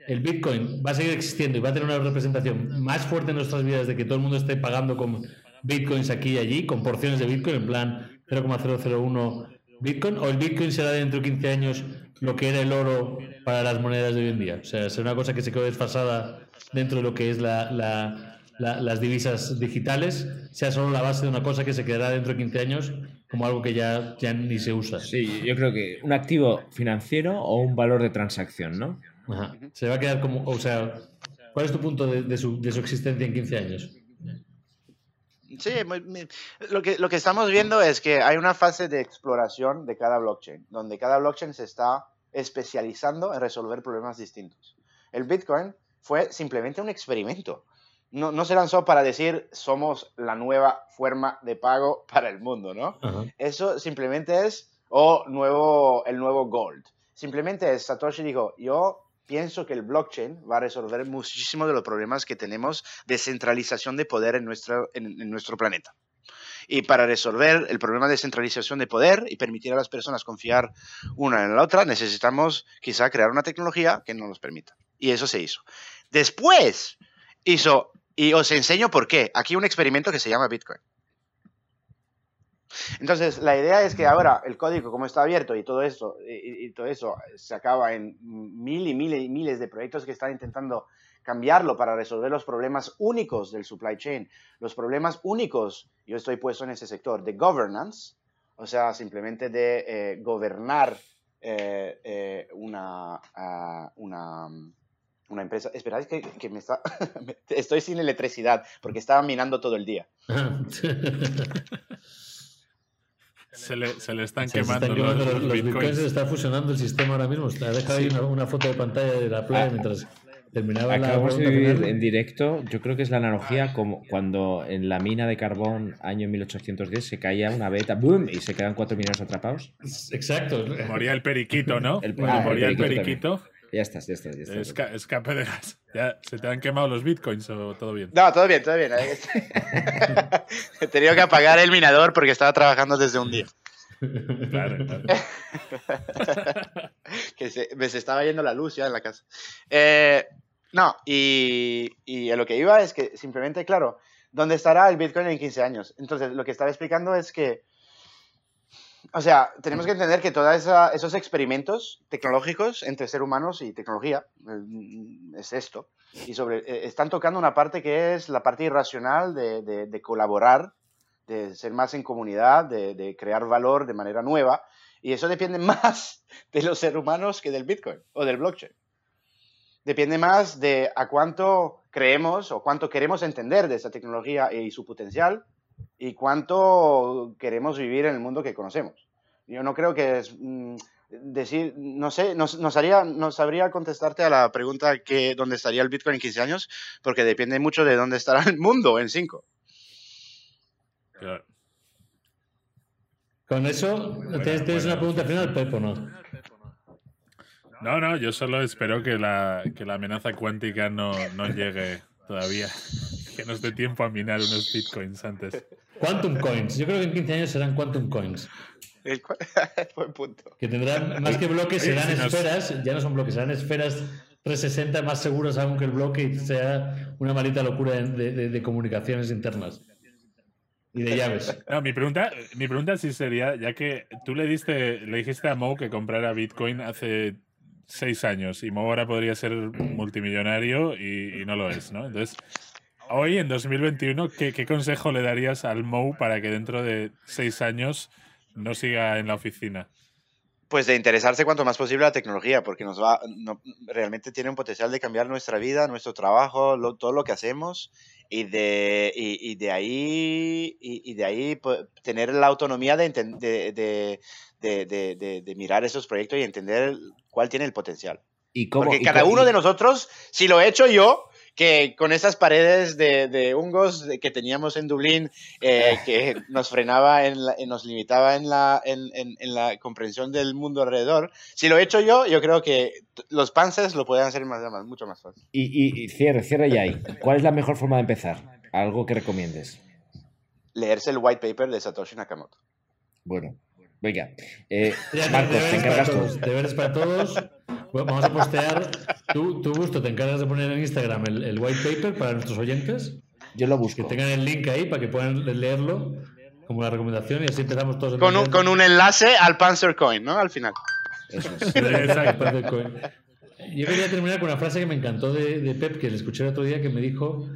el Bitcoin va a seguir existiendo y va a tener una representación más fuerte en nuestras vidas de que todo el mundo esté pagando con Bitcoins aquí y allí, con porciones de Bitcoin en plan 0,001 Bitcoin? ¿O el Bitcoin será dentro de 15 años lo que era el oro para las monedas de hoy en día? O sea, será una cosa que se quedó desfasada dentro de lo que es la, las divisas digitales, sea solo la base de una cosa que se quedará dentro de 15 años como algo que ya, ya ni se usa. Sí, yo creo que un activo financiero o un valor de transacción, ¿no? Ajá. Se va a quedar como, o sea, ¿cuál es tu punto de, su, de su, existencia en 15 años? Sí, lo que, lo que estamos viendo es que hay una fase de exploración de cada blockchain, donde cada blockchain se está especializando en resolver problemas distintos. El Bitcoin fue simplemente un experimento no, no, se lanzó para decir somos la nueva forma de pago <laughs> para el mundo, ¿no? Eso simplemente es, o nuevo, el nuevo Gold. Simplemente es, Satoshi dijo, yo pienso que el blockchain va a resolver muchísimo de los problemas que tenemos de centralización de poder en, nuestro, en, nuestro planeta. Y para resolver el problema de centralización de poder y permitir a las personas confiar una en la otra, necesitamos quizá crear una tecnología que nos los permita. Y eso se hizo. Después hizo y os enseño por qué. Aquí un experimento que se llama Bitcoin. Entonces, la idea es que ahora el código, como está abierto y todo eso, y, todo eso se acaba en mil y miles y miles de proyectos que están intentando cambiarlo para resolver los problemas únicos del supply chain, los problemas únicos, yo estoy puesto en ese sector, de governance, o sea, simplemente de eh, gobernar eh, eh, una, ah, una, una empresa. Esperad que, que me está. <laughs> Estoy sin electricidad porque estaba minando todo el día. <laughs> se, le, se le, están quemando, los, bitcoins. Se está fusionando el sistema ahora mismo. Ha dejado ahí una, foto de pantalla de la playa ah. mientras terminaba Acabamos de vivir en directo. Yo creo que es la analogía como cuando en la mina de carbón, año 1810, se caía una beta, ¡boom! y se quedan cuatro mineros atrapados. Exacto. Moría el periquito, ¿no? El, moría el periquito. Ya estás, ya estás, ya estás. escape de gas. ¿Ya ¿Se te han quemado los bitcoins o todo bien? No, todo bien, todo bien. <laughs> He tenido que apagar el minador porque estaba trabajando desde un día. Claro, claro. <laughs> que se, me se estaba yendo la luz ya en la casa. Eh, no, y, y a lo que iba es que simplemente, claro, ¿dónde estará el Bitcoin en 15 años? Entonces, lo que estaba explicando es que o sea, tenemos que entender que todos esos experimentos tecnológicos entre ser humanos y tecnología mm, es esto. Y sobre, eh, están tocando una parte que es la parte irracional de, de, colaborar, de ser más en comunidad, de, de, crear valor de manera nueva. Y eso depende <laughs> más de los seres humanos que del Bitcoin o del blockchain. Depende más de a cuánto creemos o cuánto queremos entender de esa tecnología y su potencial y cuánto queremos vivir en el mundo que conocemos. Yo no creo que es mm, decir, no sé, no, haría, no sabría contestarte a la pregunta que dónde estaría el Bitcoin en 15 años, porque depende mucho de dónde estará el mundo en 5. Con eso, ¿tienes, una pregunta final, Pepo, no? No, no, yo solo espero que la, que la amenaza cuántica no, no llegue todavía. Que nos dé tiempo a minar unos bitcoins antes. Quantum coins. Yo creo que en 15 años serán quantum coins. El <laughs> buen punto. Que tendrán, más que bloques, serán esferas. Ya no son bloques, serán esferas 360 más seguros aún que el bloque y sea una malita locura de, de, comunicaciones internas. Y de llaves. No, mi pregunta, mi pregunta sí sería, ya que tú le diste, le dijiste a Mo que comprara Bitcoin hace seis años y Mo ahora podría ser multimillonario y, no lo es, ¿no? Entonces, hoy en 2021, ¿qué, ¿qué, consejo le darías al Mo para que dentro de seis años no siga en la oficina? Pues de interesarse cuanto más posible la tecnología, porque nos va, realmente tiene un potencial de cambiar nuestra vida, nuestro trabajo, todo lo que hacemos y de, y, de ahí, y, de ahí tener la autonomía de, de, de, de, mirar esos proyectos y entender cuál tiene el potencial. ¿Y cómo, Porque cada uno de nosotros, si lo he hecho yo, que con esas paredes de, de hongos que teníamos en Dublín, eh, <laughs> que nos frenaba, en nos limitaba en la, en, en, la comprensión del mundo alrededor, si lo he hecho yo, yo creo que los panzers lo pueden hacer más, mucho más fácil. Y, y, cierre, cierre ya ahí. ¿Cuál es la mejor forma de empezar? Algo que recomiendes. Leerse el white paper de Satoshi Nakamoto. Bueno, Venga, eh, Marcos, te encargas tú. Deberes para todos. Vamos a postear. Tú, tú, Gusto, te encargas de poner en Instagram el, white paper para nuestros oyentes. Yo lo busco. Que tengan el link ahí para que puedan leerlo como la recomendación y así empezamos todos. Con un, con un enlace al Panzer Coin, ¿no? Al final. Eso es. <laughs> Exacto. Yo quería terminar con una frase que me encantó de, de Pep, que le escuché el otro día, que me dijo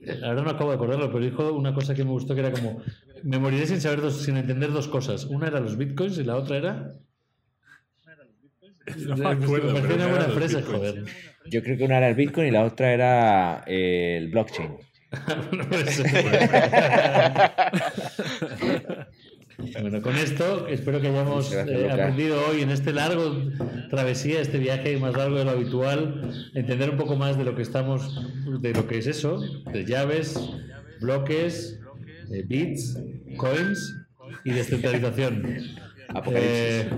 la verdad no acabo de acordarlo, pero dijo una cosa que me gustó que era como me moriré sin saber dos, sin entender dos cosas. Una era los bitcoins y la otra era. <laughs> No me acuerdo. Me una buena empresa, joder. Yo creo que una era el bitcoin y la otra era el blockchain. <laughs> <laughs> Bueno, con esto espero que hayamos eh, aprendido hoy en este largo travesía, este viaje más largo de lo habitual, entender un poco más de lo que estamos, de lo que es eso, de llaves, bloques, bits, coins y descentralización. Eh,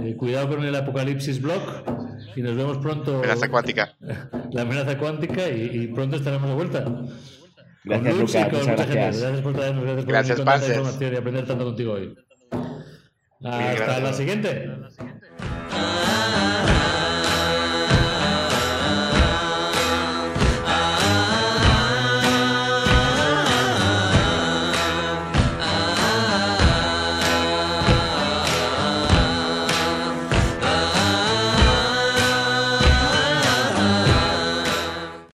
eh, cuidado con el apocalipsis block y nos vemos pronto. Amenaza cuántica. <laughs> La amenaza cuántica y pronto estaremos de vuelta. Gracias, Lucas. Muchas gracias. gracias por traernos, gracias por gracias, información y aprender tanto contigo hoy. Hasta la siguiente.